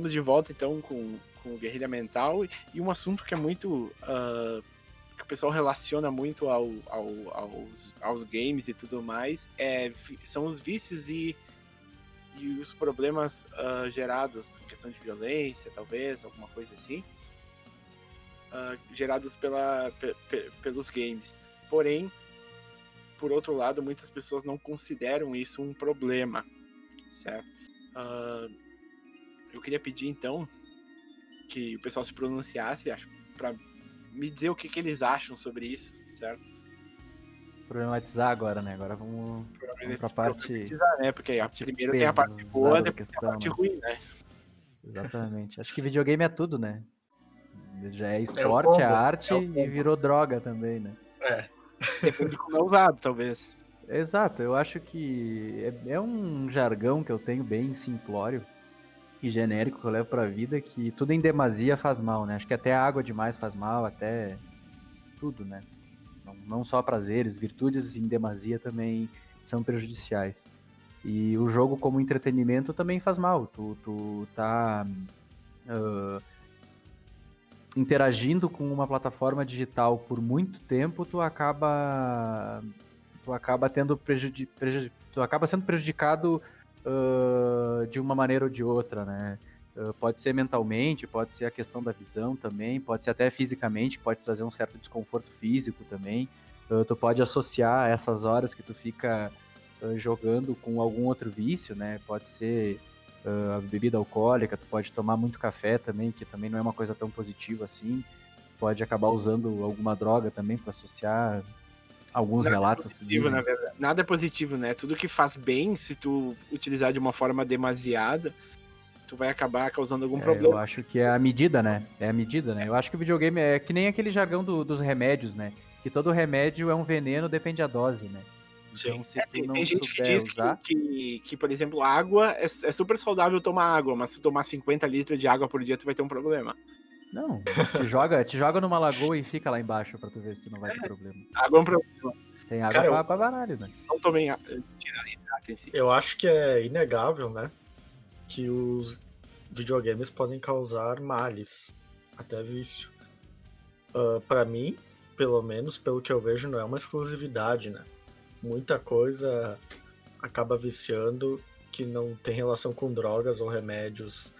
Estamos de volta então com, com Guerrilha Mental e um assunto que é muito. Uh, que o pessoal relaciona muito ao, ao, aos, aos games e tudo mais é, são os vícios e, e os problemas uh, gerados, questão de violência, talvez, alguma coisa assim, uh, gerados pela, pe, pe, pelos games. Porém, por outro lado, muitas pessoas não consideram isso um problema, certo? Uh, eu queria pedir então que o pessoal se pronunciasse para me dizer o que, que eles acham sobre isso, certo? Problematizar agora, né? Agora vamos, vamos pra parte. né? Porque a primeiro tem a parte boa, depois questão, tem a parte né? ruim, né? Exatamente. Acho que videogame é tudo, né? Já é, é esporte, é, é arte é e virou droga também, né? É. Depende de como é usado, talvez. Exato, eu acho que é, é um jargão que eu tenho bem simplório e genérico que eu levo pra vida que tudo em demasia faz mal, né? Acho que até água demais faz mal, até tudo, né? Não, não só prazeres, virtudes em demasia também são prejudiciais. E o jogo como entretenimento também faz mal. Tu, tu tá uh, interagindo com uma plataforma digital por muito tempo, tu acaba tu acaba tendo prejudi, prejudi tu acaba sendo prejudicado uh, de uma maneira ou de outra, né? Uh, pode ser mentalmente, pode ser a questão da visão também, pode ser até fisicamente, pode trazer um certo desconforto físico também. Uh, tu pode associar essas horas que tu fica jogando com algum outro vício, né? Pode ser a bebida alcoólica, tu pode tomar muito café também, que também não é uma coisa tão positiva assim. Pode acabar usando alguma droga também para associar alguns nada relatos. É positivo, dizem... na verdade. Nada é positivo, né? Tudo que faz bem, se tu utilizar de uma forma demasiada, tu vai acabar causando algum é, problema. Eu acho que é a medida, né? É a medida, né? Eu acho que o videogame é que nem aquele jargão do, dos remédios, né? Que todo remédio é um veneno, depende da dose, né? Então, se é, tem, tem gente que diz usar... que, que, que, por exemplo, água é, é super saudável tomar água, mas se tomar 50 litros de água por dia, tu vai ter um problema. Não, te joga, te joga numa lagoa e fica lá embaixo pra tu ver se não vai ter problema. Água é um problema. Tem água Cara, pra, eu... pra baralho, né? Não tomei Eu acho que é inegável, né? Que os videogames podem causar males, até vício. Uh, para mim, pelo menos, pelo que eu vejo, não é uma exclusividade, né? Muita coisa acaba viciando que não tem relação com drogas ou remédios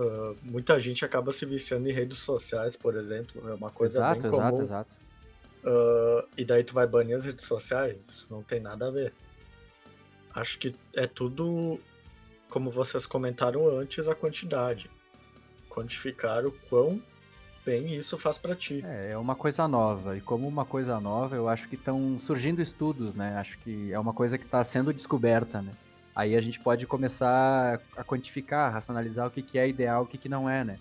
Uh, muita gente acaba se viciando em redes sociais, por exemplo. É uma coisa exato, bem comum. Exato, exato, uh, E daí tu vai banir as redes sociais. Isso não tem nada a ver. Acho que é tudo, como vocês comentaram antes, a quantidade. Quantificar o quão bem isso faz para ti. É, é uma coisa nova. E como uma coisa nova, eu acho que estão surgindo estudos, né? Acho que é uma coisa que está sendo descoberta, né? Aí a gente pode começar a quantificar, racionalizar o que, que é ideal, o que, que não é, né?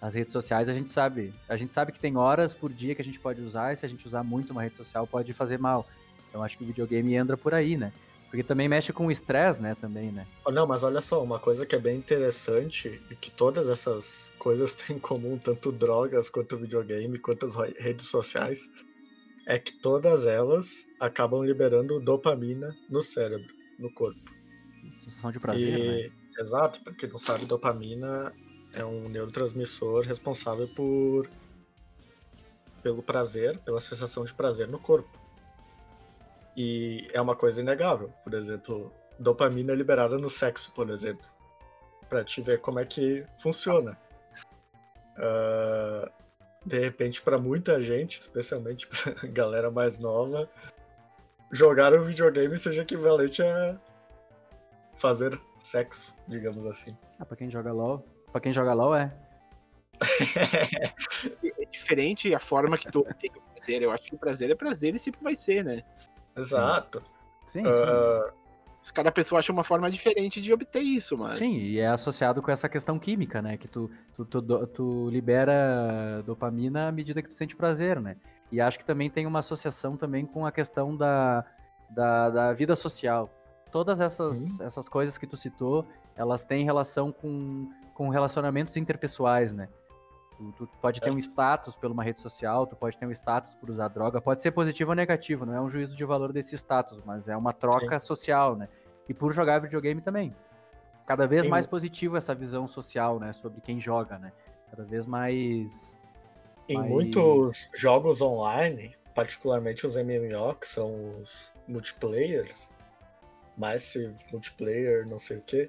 As redes sociais a gente sabe, a gente sabe que tem horas por dia que a gente pode usar, e se a gente usar muito uma rede social pode fazer mal. Então acho que o videogame entra por aí, né? Porque também mexe com o estresse, né, também, né? Não, mas olha só, uma coisa que é bem interessante e que todas essas coisas têm em comum, tanto drogas quanto videogame, quanto as redes sociais, é que todas elas acabam liberando dopamina no cérebro no corpo. Sensação de prazer, e, né? Exato, porque não sabe, dopamina é um neurotransmissor responsável por pelo prazer, pela sensação de prazer no corpo. E é uma coisa inegável. Por exemplo, dopamina liberada no sexo, por exemplo. Pra te ver como é que funciona. Uh, de repente, para muita gente, especialmente pra galera mais nova, jogar um videogame seja equivalente a fazer sexo, digamos assim. Ah, pra quem joga LOL. Pra quem joga LOL é. é diferente a forma que tu tem o prazer. Eu acho que o prazer é prazer e sempre vai ser, né? Exato. Sim, uh... Cada pessoa acha uma forma diferente de obter isso, mas. Sim, e é associado com essa questão química, né? Que tu, tu, tu, tu libera dopamina à medida que tu sente prazer, né? E acho que também tem uma associação também com a questão da, da, da vida social. Todas essas, essas coisas que tu citou, elas têm relação com, com relacionamentos interpessoais, né? Tu, tu pode ter é. um status por uma rede social, tu pode ter um status por usar droga, pode ser positivo ou negativo, não é um juízo de valor desse status, mas é uma troca Sim. social, né? E por jogar videogame também. Cada vez Sim. mais positivo essa visão social, né? Sobre quem joga, né? Cada vez mais. Em mais... muitos jogos online, particularmente os MMO, que são os multiplayers, Massive Multiplayer, não sei o que,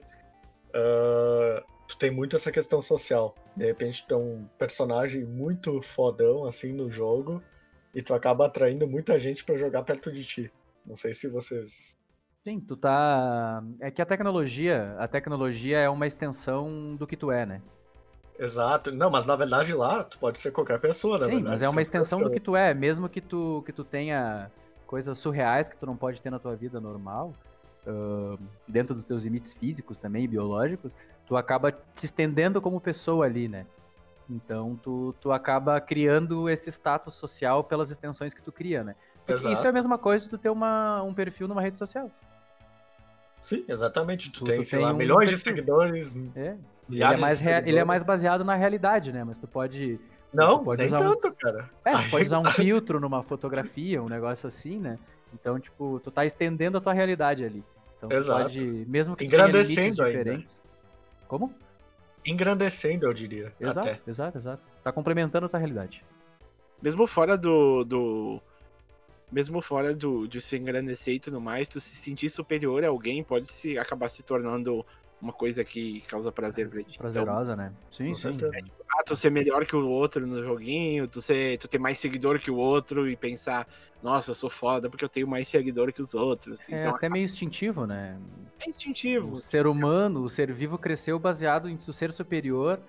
uh, tu tem muito essa questão social. De repente tem um personagem muito fodão assim no jogo e tu acaba atraindo muita gente para jogar perto de ti. Não sei se vocês Sim, tu tá. É que a tecnologia, a tecnologia é uma extensão do que tu é, né? Exato. Não, mas na verdade lá tu pode ser qualquer pessoa, Sim, verdade, mas é uma extensão pessoa. do que tu é, mesmo que tu que tu tenha coisas surreais que tu não pode ter na tua vida normal, uh, dentro dos teus limites físicos também, biológicos, tu acaba te estendendo como pessoa ali, né? Então tu, tu acaba criando esse status social pelas extensões que tu cria, né? Isso é a mesma coisa de tu ter uma, um perfil numa rede social. Sim, exatamente. Tu, tu tem, tu sei tem lá, um milhões perfil. de seguidores. É. Ele é, mais rea... ele é mais baseado na realidade, né? Mas tu pode. Não, tu pode nem usar tanto, um... cara. É, tu pode usar um filtro numa fotografia, um negócio assim, né? Então, tipo, tu tá estendendo a tua realidade ali. Então, Exato. pode, mesmo que Engrandecendo tenha diferentes. Ainda. Como? Engrandecendo, eu diria. Exato, até. exato, exato. Tá complementando a tua realidade. Mesmo fora do, do, mesmo fora do, de se engrandecer e tudo mais, tu se sentir superior a alguém pode se acabar se tornando uma coisa que causa prazer pra ti. Prazerosa, então, né? Sim, sim. É, tipo, ah, tu ser melhor que o outro no joguinho, tu, ser, tu ter mais seguidor que o outro e pensar, nossa, eu sou foda porque eu tenho mais seguidor que os outros. É então, até meio instintivo, né? É instintivo. O ser humano, o ser vivo cresceu baseado em ser superior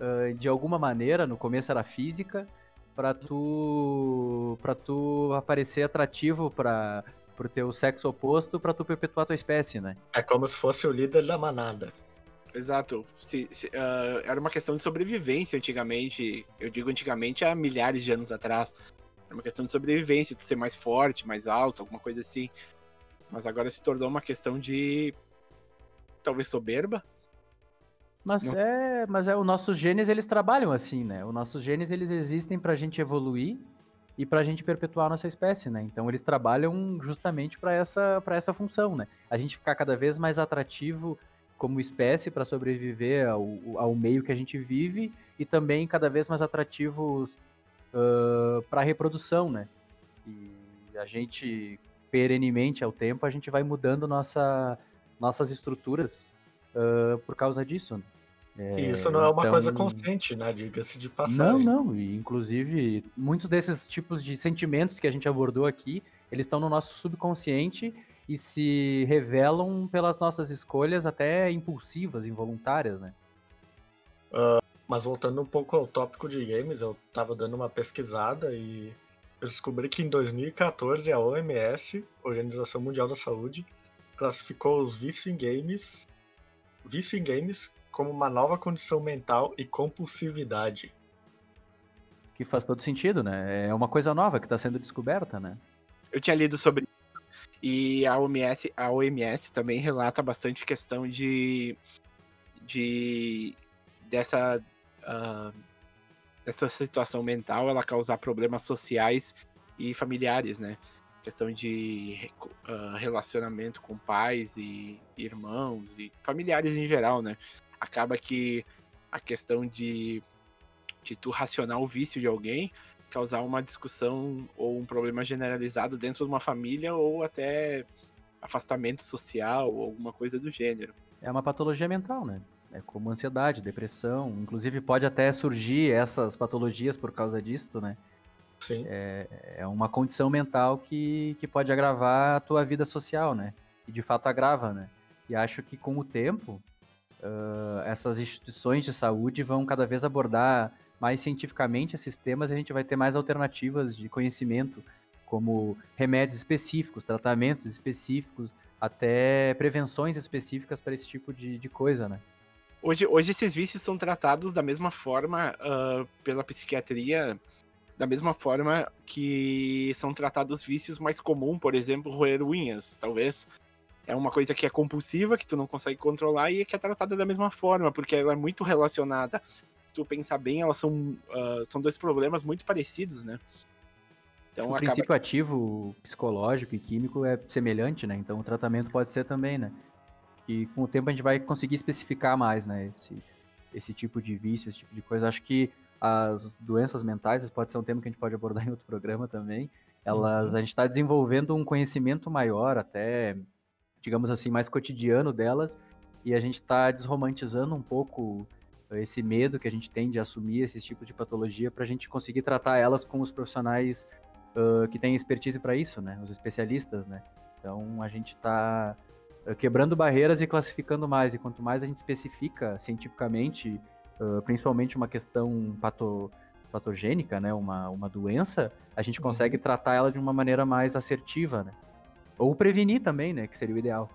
uh, de alguma maneira, no começo era física, para tu para tu aparecer atrativo para pro teu sexo oposto para tu perpetuar tua espécie, né? É como se fosse o líder da manada. Exato. Se, se, uh, era uma questão de sobrevivência antigamente. Eu digo antigamente há milhares de anos atrás. Era uma questão de sobrevivência, de ser mais forte, mais alto, alguma coisa assim. Mas agora se tornou uma questão de talvez soberba, mas não. é, mas é, os nossos genes eles trabalham assim, né? Os nossos genes eles existem para a gente evoluir e para a gente perpetuar a nossa espécie, né? Então eles trabalham justamente para essa, essa função, né? A gente ficar cada vez mais atrativo como espécie para sobreviver ao, ao meio que a gente vive e também cada vez mais atrativo uh, para reprodução, né? E a gente perenemente ao tempo a gente vai mudando nossa, nossas estruturas uh, por causa disso. Né? É, isso não é uma então... coisa consciente, né? Diga-se de passagem. Não, não. E, inclusive, muitos desses tipos de sentimentos que a gente abordou aqui, eles estão no nosso subconsciente e se revelam pelas nossas escolhas até impulsivas, involuntárias, né? Uh, mas voltando um pouco ao tópico de games, eu tava dando uma pesquisada e eu descobri que em 2014 a OMS, Organização Mundial da Saúde, classificou os vícios em games, vício em games como uma nova condição mental e compulsividade. Que faz todo sentido, né? É uma coisa nova que está sendo descoberta, né? Eu tinha lido sobre isso. E a OMS, a OMS também relata bastante questão de. de dessa. Uh, dessa situação mental ela causar problemas sociais e familiares, né? Questão de uh, relacionamento com pais e irmãos e familiares em geral, né? Acaba que a questão de, de tu racionar o vício de alguém causar uma discussão ou um problema generalizado dentro de uma família ou até afastamento social ou alguma coisa do gênero. É uma patologia mental, né? É como ansiedade, depressão, inclusive pode até surgir essas patologias por causa disso, né? Sim. É, é uma condição mental que, que pode agravar a tua vida social, né? E de fato agrava, né? E acho que com o tempo, uh, essas instituições de saúde vão cada vez abordar mais cientificamente esses temas e a gente vai ter mais alternativas de conhecimento, como remédios específicos, tratamentos específicos, até prevenções específicas para esse tipo de, de coisa, né? Hoje, hoje esses vícios são tratados da mesma forma uh, pela psiquiatria, da mesma forma que são tratados vícios mais comuns, por exemplo, roer unhas, talvez. É uma coisa que é compulsiva, que tu não consegue controlar e que é tratada da mesma forma, porque ela é muito relacionada. Se tu pensar bem, elas são, uh, são dois problemas muito parecidos, né? Então, o acaba... princípio ativo psicológico e químico é semelhante, né? Então o tratamento pode ser também, né? que com o tempo a gente vai conseguir especificar mais, né, esse, esse tipo de vício, esse tipo de coisa. Acho que as doenças mentais, pode ser um tema que a gente pode abordar em outro programa também, elas, uhum. a gente está desenvolvendo um conhecimento maior, até, digamos assim, mais cotidiano delas, e a gente está desromantizando um pouco esse medo que a gente tem de assumir esses tipos de patologia para a gente conseguir tratar elas com os profissionais uh, que têm expertise para isso, né? Os especialistas, né? Então a gente está eh, quebrando barreiras e classificando mais. E quanto mais a gente especifica cientificamente, uh, principalmente uma questão pato, patogênica, né, uma, uma doença, a gente consegue uhum. tratar ela de uma maneira mais assertiva, né? Ou prevenir também, né, que seria o ideal.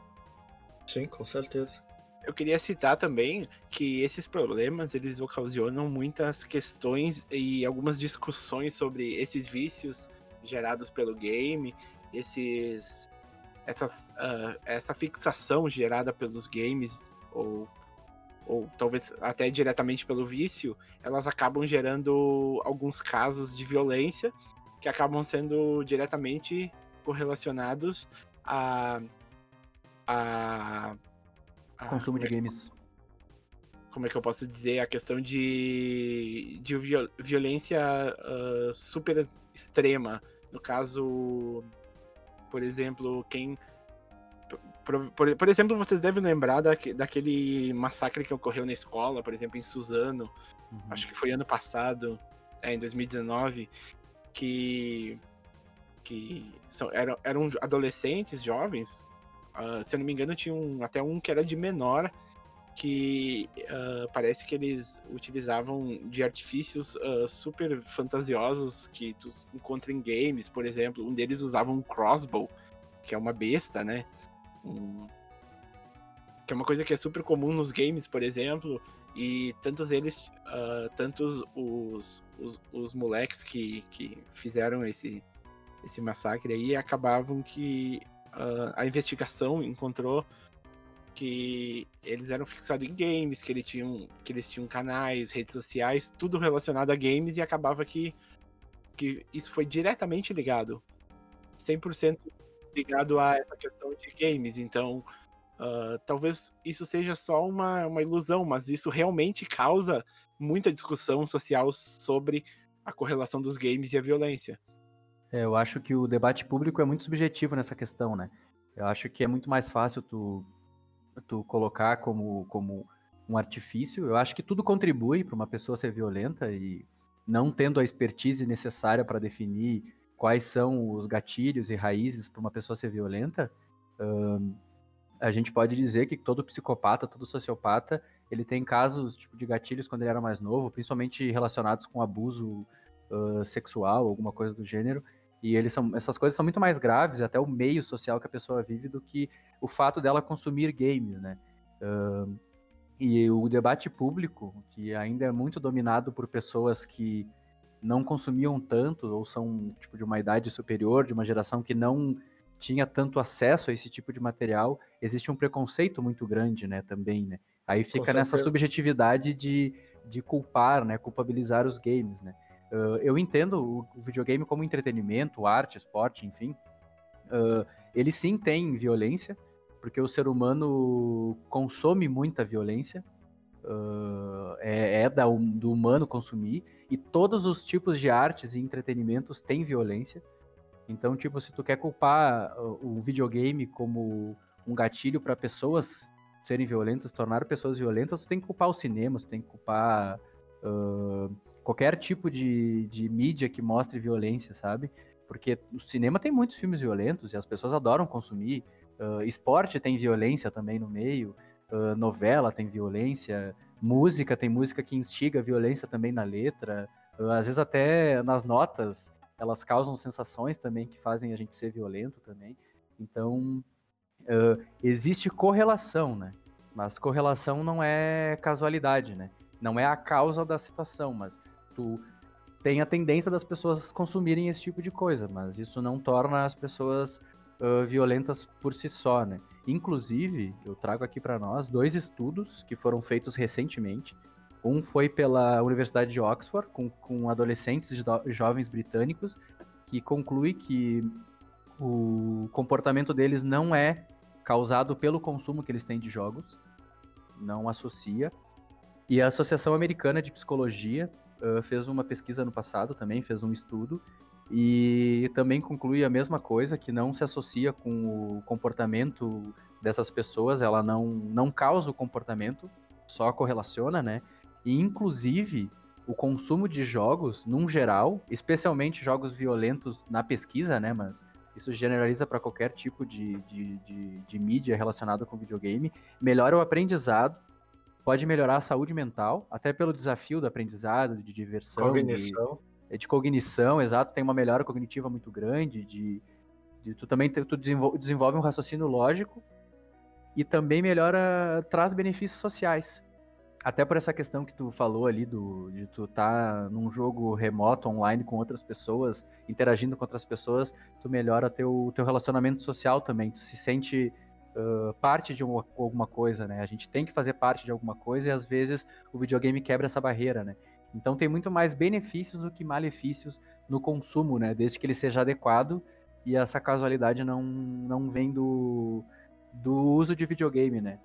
Sim, com certeza. Eu queria citar também que esses problemas eles ocasionam muitas questões e algumas discussões sobre esses vícios gerados pelo game, esses essa, uh, essa fixação gerada pelos games, ou, ou talvez até diretamente pelo vício, elas acabam gerando alguns casos de violência que acabam sendo diretamente correlacionados a. a, a Consumo de games. Como é que eu posso dizer? A questão de, de violência uh, super extrema. No caso, por exemplo, quem. Por, por, por, exemplo, vocês devem lembrar da, daquele massacre que ocorreu na escola, por exemplo, em Suzano, uhum. acho que foi ano passado, é, em 2019, que, que são, eram, eram adolescentes, jovens, uh, se eu não me engano, tinha um, até um que era de menor, que uh, parece que eles utilizavam de artifícios uh, super fantasiosos que tu encontra em games, por exemplo. Um deles usava um crossbow, que é uma besta, né? Um... Que é uma coisa que é super comum nos games, por exemplo. E tantos eles, uh, tantos os, os, os moleques que, que fizeram esse, esse massacre aí acabavam que a investigação encontrou que eles eram fixados em games, que, eles tinham, que eles tinham canais, redes sociais, tudo relacionado a games, e acabava que, que isso foi diretamente ligado. 100% ligado a essa questão de games. Então, uh, talvez isso seja só uma, uma ilusão, mas isso realmente causa muita discussão social sobre a correlação dos games e a violência. É, eu acho que o debate público é muito subjetivo nessa questão, né? Eu acho que é muito mais fácil tu tu colocar como, como um artifício. Eu acho que tudo contribui para uma pessoa ser violenta e não tendo a expertise necessária para definir quais são os gatilhos e raízes para uma pessoa ser violenta, a gente pode dizer que todo psicopata, todo sociopata, ele tem casos tipo, de gatilhos quando ele era mais novo, principalmente relacionados com abuso uh, sexual, alguma coisa do gênero, e eles são, essas coisas são muito mais graves, até o meio social que a pessoa vive, do que o fato dela consumir games, né? Uh, e o debate público, que ainda é muito dominado por pessoas que não consumiam tanto, ou são tipo, de uma idade superior, de uma geração que não tinha tanto acesso a esse tipo de material, existe um preconceito muito grande, né, também, né? Aí fica nessa subjetividade de, de culpar, né, culpabilizar os games, né? Uh, eu entendo o, o, videogame como entretenimento, arte, esporte, enfim. Uh, ele sim tem violência, porque o ser humano consome muita violência. uh, é, é da, do humano consumir, e todos os tipos de artes e entretenimentos têm violência. Então, tipo, se tu quer culpar o videogame como um gatilho para pessoas serem violentas, tornar pessoas violentas, tu tem que culpar os cinemas, tu tem que culpar uh, qualquer tipo de, de mídia que mostre violência, sabe? Porque o cinema tem muitos filmes violentos e as pessoas adoram consumir. Uh, esporte tem violência também no meio, uh, novela tem violência, música tem música que instiga violência também na letra. Uh, às vezes até nas notas elas causam sensações também que fazem a gente ser violento também. Então existe correlação, né? Mas correlação não é casualidade, né? Não é a causa da situação, mas tu tem a tendência das pessoas consumirem esse tipo de coisa, mas isso não torna as pessoas uh, violentas por si só, né? Inclusive, eu trago aqui para nós dois estudos que foram feitos recentemente. Um foi pela Universidade de Oxford, com, com adolescentes e jovens britânicos, que conclui que o comportamento deles não é causado pelo consumo que eles têm de jogos, não associa. E a Associação Americana de Psicologia uh, fez uma pesquisa no passado também, fez um estudo, e também conclui a mesma coisa, que não se associa com o comportamento dessas pessoas, ela não, não causa o comportamento, só correlaciona, né? E inclusive o consumo de jogos, num geral, especialmente jogos violentos na pesquisa, né? Mas isso generaliza para qualquer tipo de, de, de, de mídia relacionada com videogame, melhora o aprendizado, pode melhorar a saúde mental, até pelo desafio do aprendizado, de diversão. Cognição. De, de cognição, exato, tem uma melhora cognitiva muito grande, de, de tu também tu desenvolve, desenvolve um raciocínio lógico e também melhora, traz benefícios sociais. Até por essa questão que tu falou ali do, de tu estar tá num jogo remoto, online, com outras pessoas, interagindo com outras pessoas, tu melhora teu, teu relacionamento social também. Tu se sente uh, parte de uma, alguma coisa, né? A gente tem que fazer parte de alguma coisa e às vezes o videogame quebra essa barreira, né? Então tem muito mais benefícios do que malefícios no consumo, né? Desde que ele seja adequado e essa casualidade não, não vem do, do uso de videogame, né?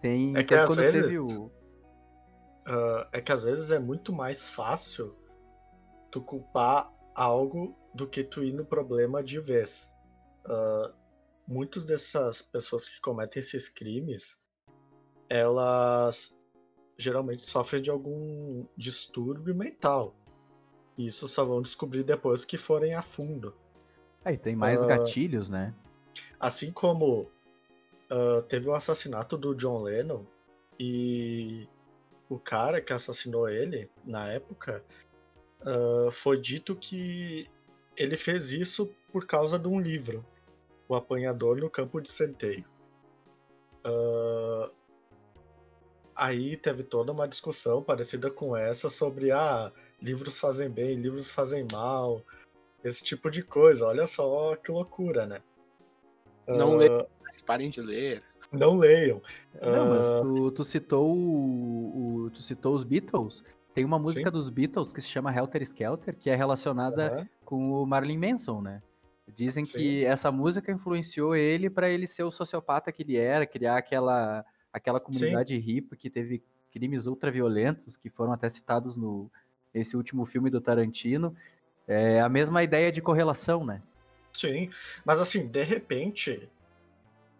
Tem é que quando vezes... teve o uh, é que às vezes é muito mais fácil tu culpar algo do que tu ir no problema de vez. Uh, muitas dessas pessoas que cometem esses crimes, elas geralmente sofrem de algum distúrbio mental. E isso só vão descobrir depois que forem a fundo. Aí tem mais uh, gatilhos, né? Assim como uh, teve o assassinato do John Lennon e o cara que assassinou ele, na época, uh, foi dito que ele fez isso por causa de um livro, O Apanhador no Campo de Centeio. Uh, aí teve toda uma discussão parecida com essa sobre ah, livros fazem bem, livros fazem mal, esse tipo de coisa. Olha só que loucura, né? Não uh, leiam, parem de ler. Não leiam. Não, mas ah, tu, tu citou o, o, tu citou os Beatles. Tem uma música Sim. dos Beatles que se chama Helter Skelter, que é relacionada uhum. com o Marilyn Manson, né? Dizem Sim. que essa música influenciou ele para ele ser o sociopata que ele era, criar aquela, aquela comunidade Sim. hippie que teve crimes ultraviolentos que foram até citados no esse último filme do Tarantino. É a mesma ideia de correlação, né? Sim, mas assim, de repente,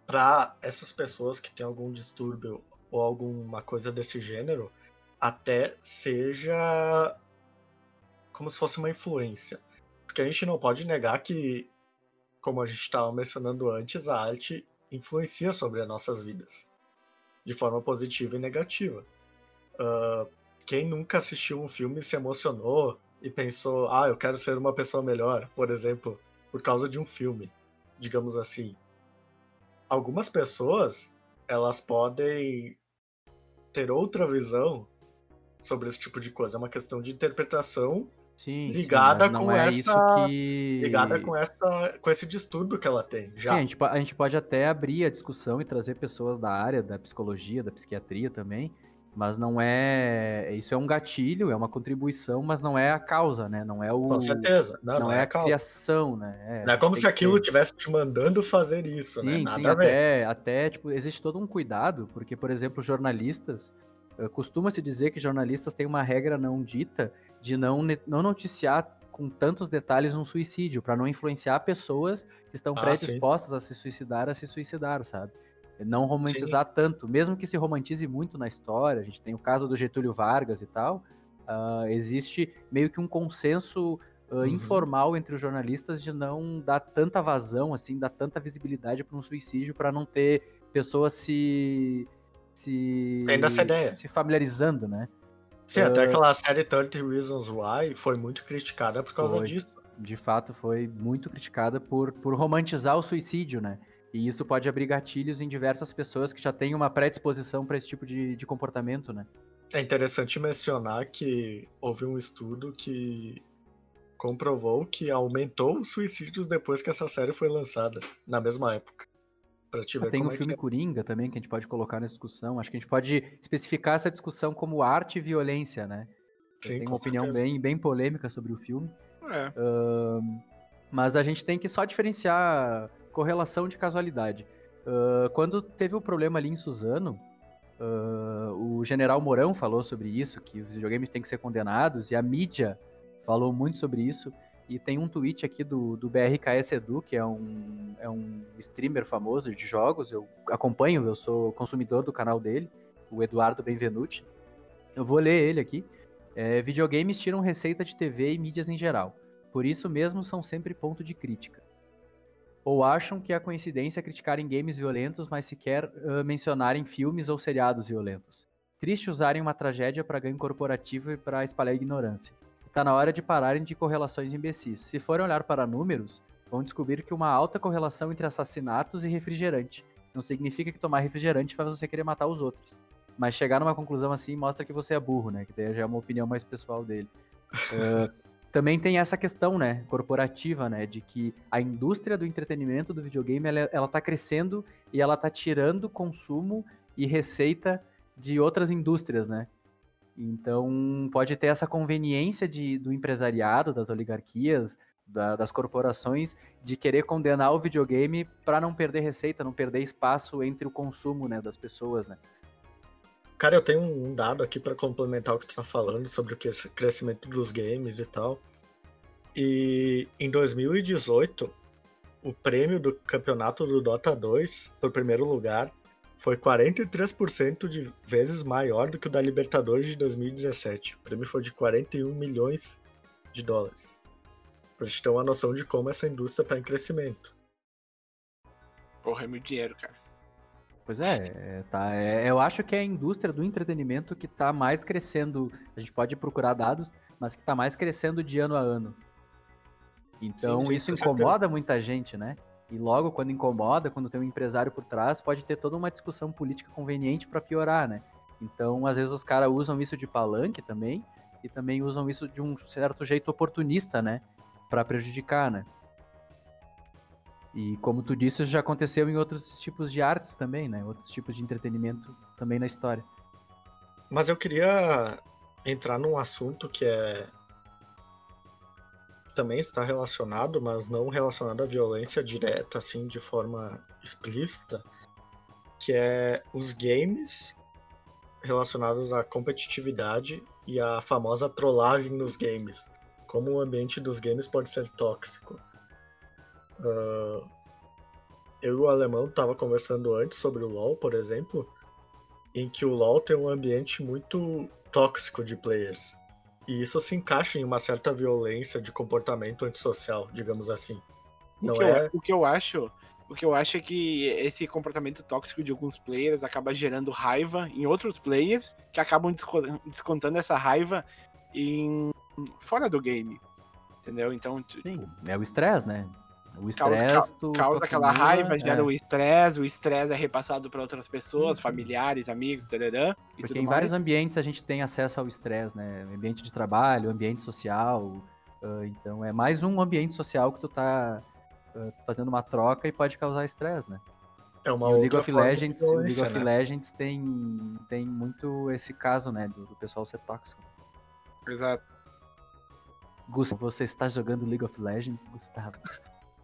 para essas pessoas que têm algum distúrbio ou alguma coisa desse gênero, até seja como se fosse uma influência. Porque a gente não pode negar que, como a gente estava mencionando antes, a arte influencia sobre as nossas vidas de forma positiva e negativa. Uh, quem nunca assistiu um filme e se emocionou e pensou, ah, eu quero ser uma pessoa melhor, por exemplo, por causa de um filme, digamos assim algumas pessoas elas podem ter outra visão sobre esse tipo de coisa. É uma questão de interpretação sim, ligada sim, com é essa que... ligada com essa com esse distúrbio que ela tem. Já. Sim, a gente, a gente pode até abrir a discussão e trazer pessoas da área da psicologia, da psiquiatria também, mas não é. Isso é um gatilho, é uma contribuição, mas não é a causa, né? Não é o. Com certeza. Não, não, não é, é, a, a criação, né? É, não é como se aquilo estivesse te mandando fazer isso, sim, né? sim, até, até, tipo, existe todo um cuidado, porque, por exemplo, jornalistas Costuma-se dizer que jornalistas têm uma regra não dita de não, não noticiar com tantos detalhes um suicídio, para não influenciar pessoas que estão ah, predispostas sim. a se suicidar, a se suicidar, sabe? Não romantizar sim. tanto, mesmo que se romantize muito na história. A gente tem o caso do Getúlio Vargas e tal. Uh, existe meio que um consenso uh, uhum. informal entre os jornalistas de não dar tanta vazão, assim, dar tanta visibilidade para um suicídio, para não ter pessoas se se se familiarizando, né? Sim, uh, até aquela série 30 Reasons Why foi muito criticada por causa foi, disso. De fato, foi muito criticada por, por romantizar o suicídio, né? E isso pode abrir gatilhos em diversas pessoas que já têm uma predisposição para esse tipo de, de comportamento, né? É interessante mencionar que houve um estudo que comprovou que aumentou os suicídios depois que essa série foi lançada, na mesma época. Ah, tem o é filme é. Coringa também que a gente pode colocar na discussão. Acho que a gente pode especificar essa discussão como arte e violência, né? Sim, tem uma opinião bem, bem polêmica sobre o filme. É. Uh, mas a gente tem que só diferenciar correlação de casualidade. Uh, quando teve o problema ali em Suzano, uh, o general Mourão falou sobre isso, que os videogames têm que ser condenados, e a mídia falou muito sobre isso. E tem um tweet aqui do, do BRKS Edu, que é um, é um streamer famoso de jogos. Eu acompanho, eu sou consumidor do canal dele, o Eduardo Benvenuti. Eu vou ler ele aqui. É, videogames tiram receita de TV e mídias em geral. Por isso mesmo são sempre ponto de crítica ou acham que é coincidência criticarem games violentos, mas sequer uh, mencionarem filmes ou seriados violentos. Triste usarem uma tragédia para ganho corporativo e para espalhar ignorância. Está na hora de pararem de correlações imbecis. Se forem olhar para números, vão descobrir que uma alta correlação entre assassinatos e refrigerante. Não significa que tomar refrigerante faz você querer matar os outros. Mas chegar numa conclusão assim mostra que você é burro, né? Que daí já é uma opinião mais pessoal dele. Uh, também tem essa questão, né, corporativa, né, de que a indústria do entretenimento do videogame, ela, ela tá crescendo e ela tá tirando consumo e receita de outras indústrias, né. Então, pode ter essa conveniência de, do empresariado, das oligarquias, da, das corporações, de querer condenar o videogame para não perder receita, não perder espaço entre o consumo, né, das pessoas, né. Cara, eu tenho um dado aqui para complementar o que tu tá falando sobre o crescimento dos games e tal. E em 2018, o prêmio do campeonato do Dota 2, por primeiro lugar, foi 43% de vezes maior do que o da Libertadores de 2017. O prêmio foi de 41 milhões de dólares. Pra gente ter uma noção de como essa indústria tá em crescimento. Porra, é muito dinheiro, cara. Pois é, é, tá, é, eu acho que é a indústria do entretenimento que está mais crescendo. A gente pode procurar dados, mas que está mais crescendo de ano a ano. Então sim, sim, isso incomoda muita gente, né? E logo quando incomoda, quando tem um empresário por trás, pode ter toda uma discussão política conveniente para piorar, né? Então, às vezes os caras usam isso de palanque também e também usam isso de um certo jeito oportunista, né, para prejudicar, né? E como tu disse, já aconteceu em outros tipos de artes também, né? Outros tipos de entretenimento também na história. Mas eu queria entrar num assunto que é também está relacionado, mas não relacionado à violência direta, assim, de forma explícita, que é os games relacionados à competitividade e à famosa trollagem nos games. Como o ambiente dos games pode ser tóxico. Uh, eu e o alemão tava conversando antes sobre o LoL, por exemplo, em que o LoL tem um ambiente muito tóxico de players. E isso se encaixa em uma certa violência de comportamento antissocial, digamos assim. Não o, que é... eu, o que eu acho, o que eu acho é que esse comportamento tóxico de alguns players acaba gerando raiva em outros players que acabam descontando essa raiva em fora do game. Entendeu? Então, Sim, é o estresse, né? O estresse causa, causa aquela raiva, gera é. o estresse, o estresse é repassado para outras pessoas, uhum. familiares, amigos, etc. Porque em mais. vários ambientes a gente tem acesso ao estresse, né? Ambiente de trabalho, ambiente social. Uh, então é mais um ambiente social que tu tá uh, fazendo uma troca e pode causar estresse, né? É uma e o League of Legends, o League of né? Legends tem, tem muito esse caso, né? Do, do pessoal ser tóxico. Exato. Gustavo, você está jogando League of Legends, Gustavo?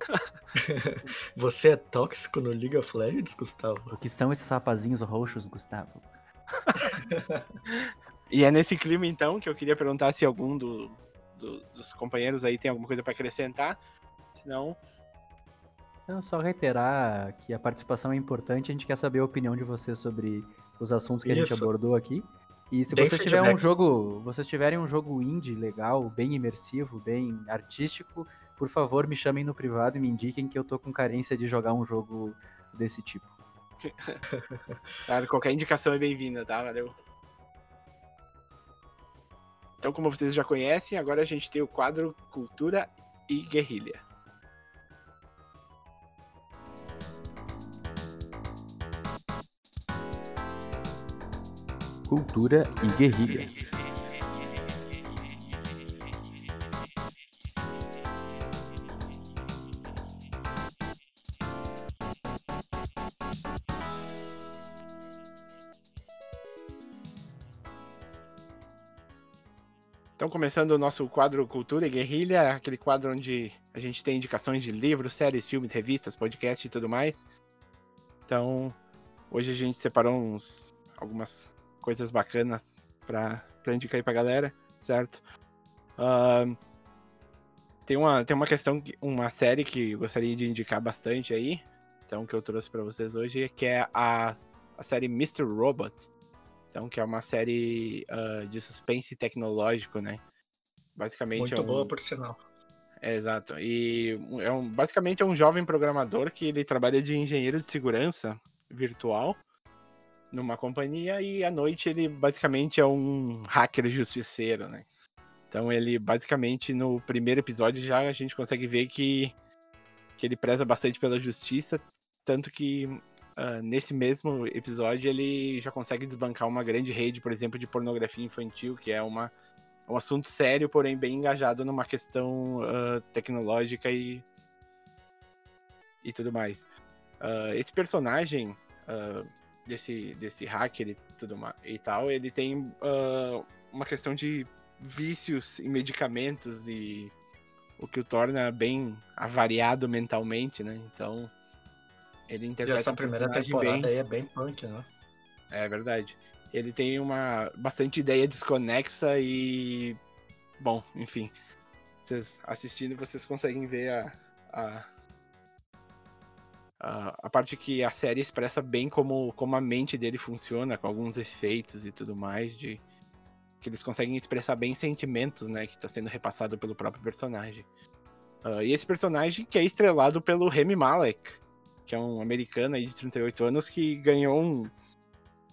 Você é tóxico no League of Legends, Gustavo? O que são esses rapazinhos roxos, Gustavo? e é nesse clima, então, que eu queria perguntar se algum do, do, dos companheiros aí tem alguma coisa para acrescentar. Senão. Não, só reiterar que a participação é importante, a gente quer saber a opinião de vocês sobre os assuntos que Isso. a gente abordou aqui. E se vocês tiverem um jogo, vocês tiverem um jogo indie legal, bem imersivo, bem artístico, por favor, me chamem no privado e me indiquem que eu tô com carência de jogar um jogo desse tipo. claro, qualquer indicação é bem-vinda, tá? Valeu. Então, como vocês já conhecem, agora a gente tem o quadro Cultura e Guerrilha. cultura e guerrilha. Começando o nosso quadro Cultura e Guerrilha, aquele quadro onde a gente tem indicações de livros, séries, filmes, revistas, podcasts e tudo mais. Então, hoje a gente separou uns, algumas coisas bacanas pra indicar aí pra galera, certo? Uh, tem, uma, tem uma questão, uma série que gostaria de indicar bastante aí, então que eu trouxe para vocês hoje, que é a, a série Mr. Robot. Então, que é uma série uh, de suspense tecnológico, né? Basicamente Muito é um... boa, por sinal. É, exato. E é um, basicamente é um jovem programador que ele trabalha de engenheiro de segurança virtual numa companhia e à noite ele basicamente é um hacker justiceiro, né? Então ele basicamente no primeiro episódio já a gente consegue ver que, que ele preza bastante pela justiça, tanto que uh, nesse mesmo episódio ele já consegue desbancar uma grande rede, por exemplo, de pornografia infantil, que é uma, um assunto sério, porém bem engajado numa questão uh, tecnológica e, e tudo mais. Uh, esse personagem, desse, desse hacker e tudo mais, e tal, ele tem uh, uma questão de vícios em medicamentos e o que o torna bem avariado mentalmente, né? Então, ele interpreta e essa primeira temporada bem... aí é bem punk, né? É verdade. Ele tem uma bastante ideia desconexa e bom, enfim, vocês assistindo vocês conseguem ver a, a a, a parte que a série expressa bem como, como a mente dele funciona, com alguns efeitos e tudo mais, de que eles conseguem expressar bem sentimentos, né, que está sendo repassado pelo próprio personagem. Uh, e esse personagem que é estrelado pelo Remy Malek, que é um americano aí de 38 anos que ganhou um,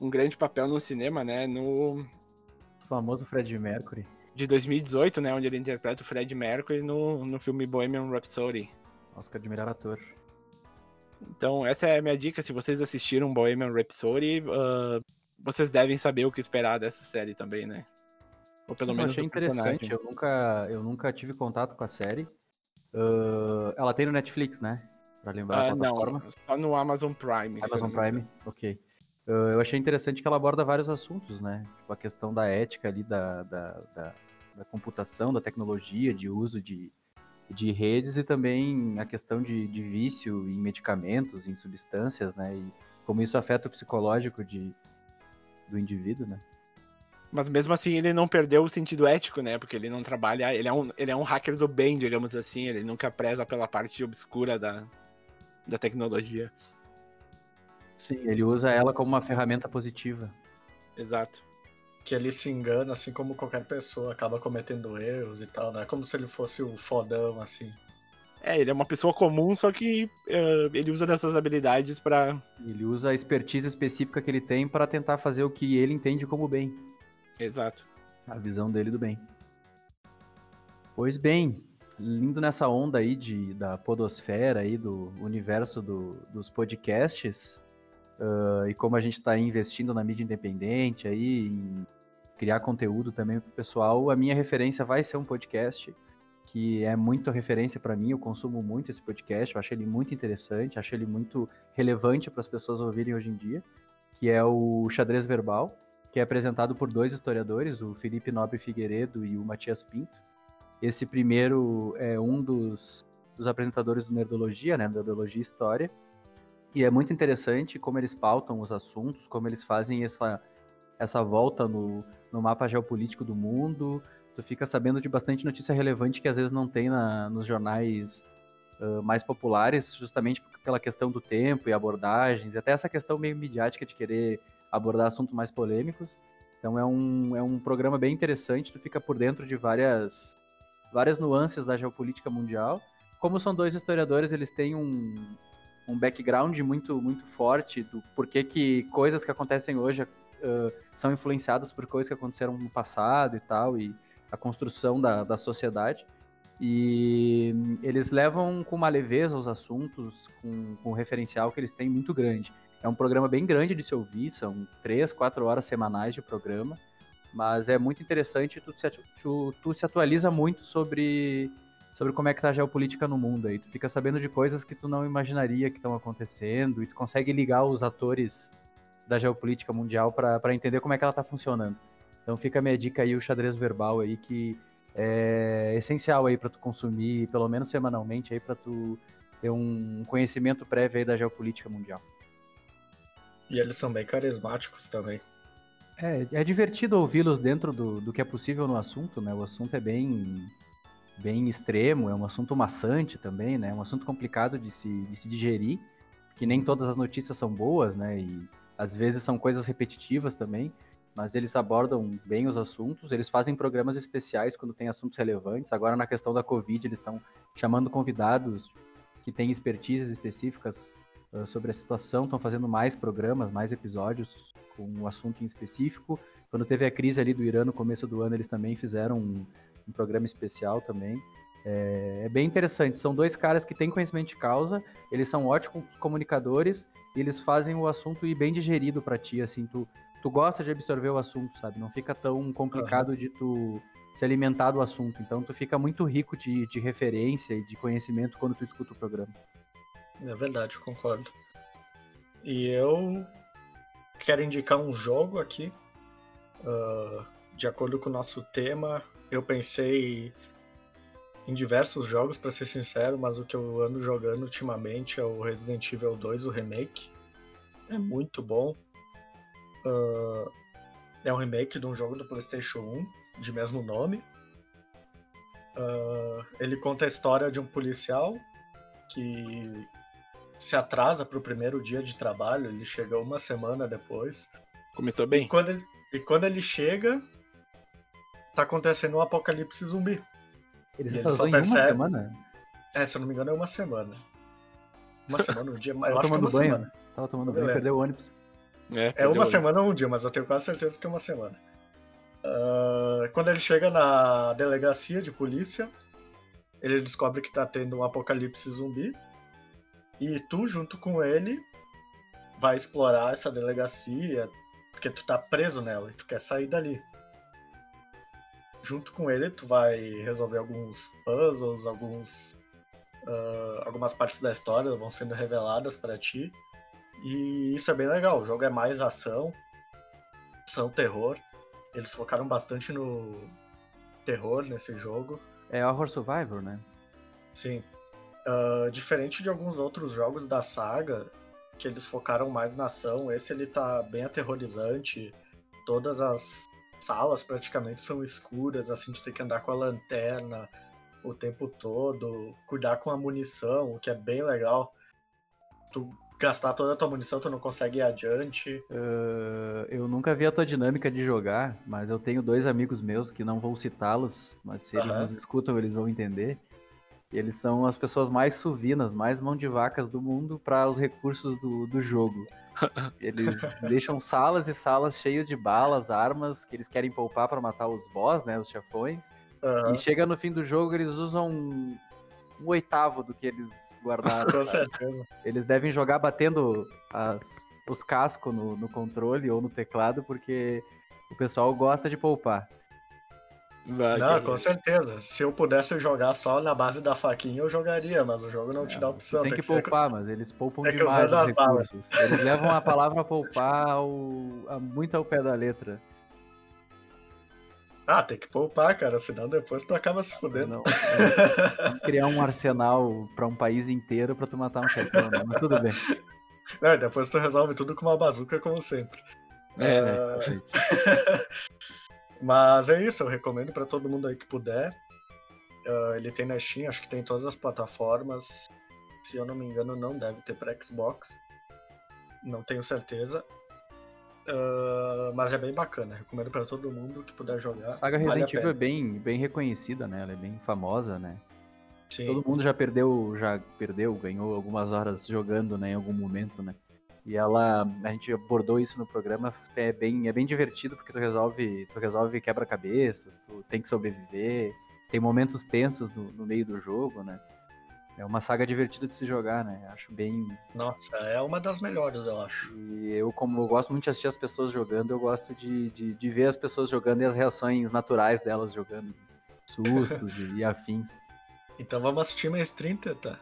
um grande papel no cinema, né, no... O famoso Fred Mercury. De 2018, né, onde ele interpreta o Fred Mercury no, no filme Bohemian Rhapsody. Oscar de melhor ator. Então, essa é a minha dica. Se vocês assistiram Bohemian Rhapsody, uh, vocês devem saber o que esperar dessa série também, né? Ou pelo eu menos achei interessante. Eu nunca, eu nunca tive contato com a série. Uh, ela tem no Netflix, né? Pra lembrar uh, a plataforma. Não, só no Amazon Prime. Amazon Prime, ok. Uh, eu achei interessante que ela aborda vários assuntos, né? Tipo, a questão da ética ali, da, da, da, da computação, da tecnologia, de uso de, de redes e também a questão de, de vício em medicamentos, em substâncias, né? E como isso afeta o psicológico de, do indivíduo, né? Mas mesmo assim ele não perdeu o sentido ético, né? Porque ele não trabalha, ele é um, ele é um hacker do bem, digamos assim, ele nunca preza pela parte obscura da, da tecnologia. Sim, ele usa ela como uma ferramenta positiva. Exato que ele se engana, assim como qualquer pessoa, acaba cometendo erros e tal, não é como se ele fosse o fodão, assim. É, ele é uma pessoa comum, só que uh, ele usa dessas habilidades para Ele usa a expertise específica que ele tem para tentar fazer o que ele entende como bem. Exato. A visão dele do bem. Pois bem, lindo nessa onda aí de, da podosfera aí, do universo do, dos podcasts, uh, e como a gente está investindo na mídia independente aí, em criar conteúdo também para o pessoal, a minha referência vai ser um podcast que é muito referência para mim. Eu consumo muito esse podcast, eu acho ele muito interessante, acho ele muito relevante para as pessoas ouvirem hoje em dia, que é o Xadrez Verbal, que é apresentado por dois historiadores, o Felipe Nobre Figueiredo e o Matias Pinto. Esse primeiro é um dos, dos apresentadores do Nerdologia, né, Nerdologia História, e é muito interessante como eles pautam os assuntos, como eles fazem essa essa volta no, no mapa geopolítico do mundo, tu fica sabendo de bastante notícia relevante que às vezes não tem na, nos jornais uh, mais populares, justamente pela questão do tempo e abordagens, e até essa questão meio midiática de querer abordar assuntos mais polêmicos. Então é um, é um programa bem interessante, tu fica por dentro de várias, várias nuances da geopolítica mundial. Como são dois historiadores, eles têm um, um background muito, muito forte do porquê que coisas que acontecem hoje uh, são influenciadas por coisas que aconteceram no passado e tal, e a construção da, da sociedade. E eles levam com uma leveza os assuntos, com, com um referencial que eles têm muito grande. É um programa bem grande de se ouvir, são três, quatro horas semanais de programa, mas é muito interessante, tu se, tu, tu se atualiza muito sobre, sobre como é que tá a geopolítica no mundo aí. Tu fica sabendo de coisas que tu não imaginaria que estão acontecendo e tu consegue ligar os atores da geopolítica mundial para entender como é que ela tá funcionando. Então fica a minha dica aí, o xadrez verbal aí, que é essencial aí para tu consumir, pelo menos semanalmente aí, para tu ter um conhecimento prévio aí da geopolítica mundial. E eles são bem carismáticos também. É, é divertido ouvi-los dentro do, do que é possível no assunto, né? O assunto é bem, bem extremo, é um assunto maçante também, né? É um assunto complicado de se, de se digerir, que nem todas as notícias são boas, né? E às vezes são coisas repetitivas também mas eles abordam bem os assuntos, eles fazem programas especiais quando tem assuntos relevantes. Agora, na questão da Covid, eles estão chamando convidados que têm expertises específicas uh, sobre a situação, estão fazendo mais programas, mais episódios com um assunto em específico. Quando teve a crise ali do Irã no começo do ano, eles também fizeram um, um programa especial também. É, é, bem interessante. São dois caras que têm conhecimento de causa, eles são ótimos comunicadores e eles fazem o assunto ir bem digerido para ti, assim, tu tu gosta de absorver o assunto, sabe? Não fica tão complicado uhum. de tu se alimentar do assunto. Então tu fica muito rico de, de referência e de conhecimento quando tu escuta o programa. É verdade, concordo. E eu quero indicar um jogo aqui. Uh, de acordo com o nosso tema, eu pensei em diversos jogos, para ser sincero, mas o que eu ando jogando ultimamente é o Resident Evil 2, o remake. É muito bom. Uh, é um remake de um jogo do PlayStation 1 de mesmo nome. Uh, ele conta a história de um policial que se atrasa para o primeiro dia de trabalho. Ele chega uma semana depois. Começou bem. E quando ele, e quando ele chega, tá acontecendo um apocalipse zumbi. Ele se atrasou ele em percebe... uma semana? É, se eu não me engano, é uma semana. Uma semana, um dia, mas eu acho que é uma banho. semana. Tava tomando banho, perdeu o ônibus. É, é uma semana ou um dia, mas eu tenho quase certeza que é uma semana. Uh, quando ele chega na delegacia de polícia, ele descobre que tá tendo um apocalipse zumbi. E tu, junto com ele, vai explorar essa delegacia, porque tu tá preso nela e tu quer sair dali. Junto com ele, tu vai resolver alguns puzzles, alguns, uh, algumas partes da história vão sendo reveladas para ti. E isso é bem legal. O jogo é mais ação, ação, terror. Eles focaram bastante no terror nesse jogo. É Horror Survivor, né? Sim. Uh, diferente de alguns outros jogos da saga, que eles focaram mais na ação, esse ele tá bem aterrorizante. Todas as salas praticamente são escuras, assim, tu tem que andar com a lanterna o tempo todo, cuidar com a munição, o que é bem legal. Tu gastar toda a tua munição, tu não consegue ir adiante. Uh, eu nunca vi a tua dinâmica de jogar, mas eu tenho dois amigos meus que não vou citá-los, mas se eles nos escutam, eles vão entender. Eles são as pessoas mais suvinas, mais mão de vacas do mundo para os recursos do, do jogo. Eles deixam salas e salas cheias de balas, armas que eles querem poupar para matar os boss, né, os chefões. Uhum. E chega no fim do jogo, eles usam um oitavo do que eles guardaram. Com certeza. Eles devem jogar batendo as, os cascos no, no controle ou no teclado, porque o pessoal gosta de poupar. Vai, não, com certeza. Se eu pudesse jogar só na base da faquinha, eu jogaria, mas o jogo não é, te dá opção. Tem, tem que, que poupar, ser... mas eles poupam tem demais os recursos. Balas. Eles levam a palavra poupar ao, a, muito ao pé da letra. Ah, tem que poupar, cara, senão depois tu acaba se fudendo. Não, não. criar um arsenal para um país inteiro para tu matar um chefão, né? mas tudo bem. Não, depois tu resolve tudo com uma bazuca, como sempre. É, né? Mas é isso, eu recomendo pra todo mundo aí que puder. Ah, ele tem na Steam, acho que tem em todas as plataformas. Se eu não me engano, não deve ter pra Xbox. Não tenho certeza. Ah, mas é bem bacana, recomendo pra todo mundo que puder jogar. A saga vale Resident Evil é bem, bem reconhecida, né? Ela é bem famosa, né? Sim. Todo mundo já perdeu, já perdeu, ganhou algumas horas jogando, né, em algum momento, né? E ela, a gente abordou isso no programa, é bem, é bem divertido porque tu resolve, tu resolve quebra-cabeças, tu tem que sobreviver, tem momentos tensos no, no meio do jogo, né? É uma saga divertida de se jogar, né? Acho bem. Nossa, é uma das melhores, eu acho. E eu, como eu gosto muito de assistir as pessoas jogando, eu gosto de, de, de ver as pessoas jogando e as reações naturais delas jogando. Sustos e, e afins. Então vamos assistir mais 30, tá?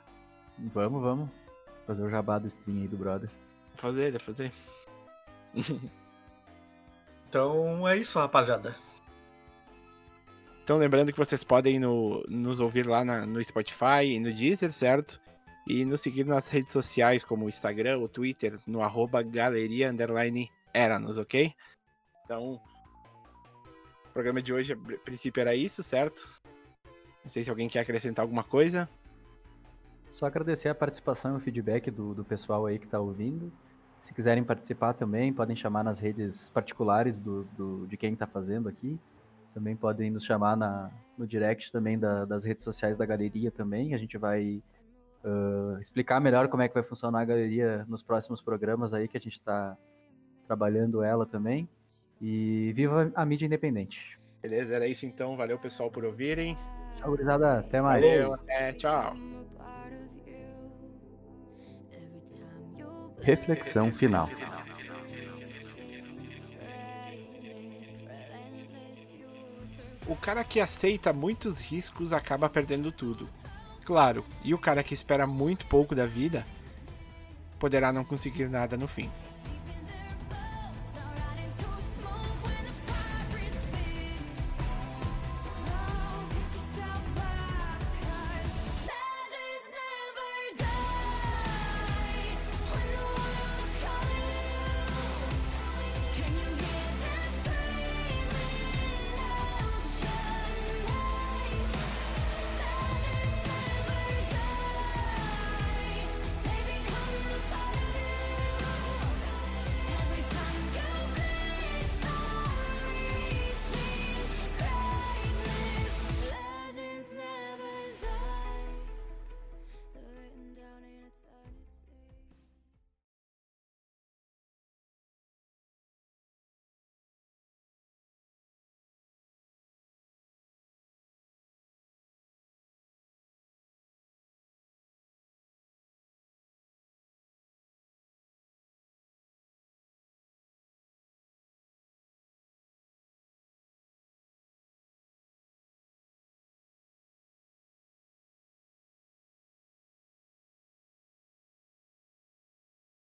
Vamos, vamos. Fazer o jabá do stream aí do brother. Fazer, dá pra fazer. Então é isso, rapaziada. Então, lembrando que vocês podem no- nos ouvir lá na- no Spotify e no Deezer, certo? E nos seguir nas redes sociais, como o Instagram, o Twitter, no arroba galeria underline eranos, ok? Então, o programa de hoje, a pri- princípio, era isso, certo? Não sei se alguém quer acrescentar alguma coisa. Só agradecer a participação e o feedback do, do pessoal aí que tá ouvindo. Se quiserem participar também, podem chamar nas redes particulares do, do- de quem tá fazendo aqui. Também podem nos chamar na, no direct também da- das redes sociais da galeria também. A gente vai ah, explicar melhor como é que vai funcionar a galeria nos próximos programas aí que a gente está trabalhando ela também. E viva a mídia independente. Beleza? Era isso então. Valeu, pessoal, por ouvirem. Tchau, gurizada. Até mais. Valeu, até, tchau. Reflexão final. O cara que aceita muitos riscos acaba perdendo tudo. Claro, e o cara que espera muito pouco da vida poderá não conseguir nada no fim.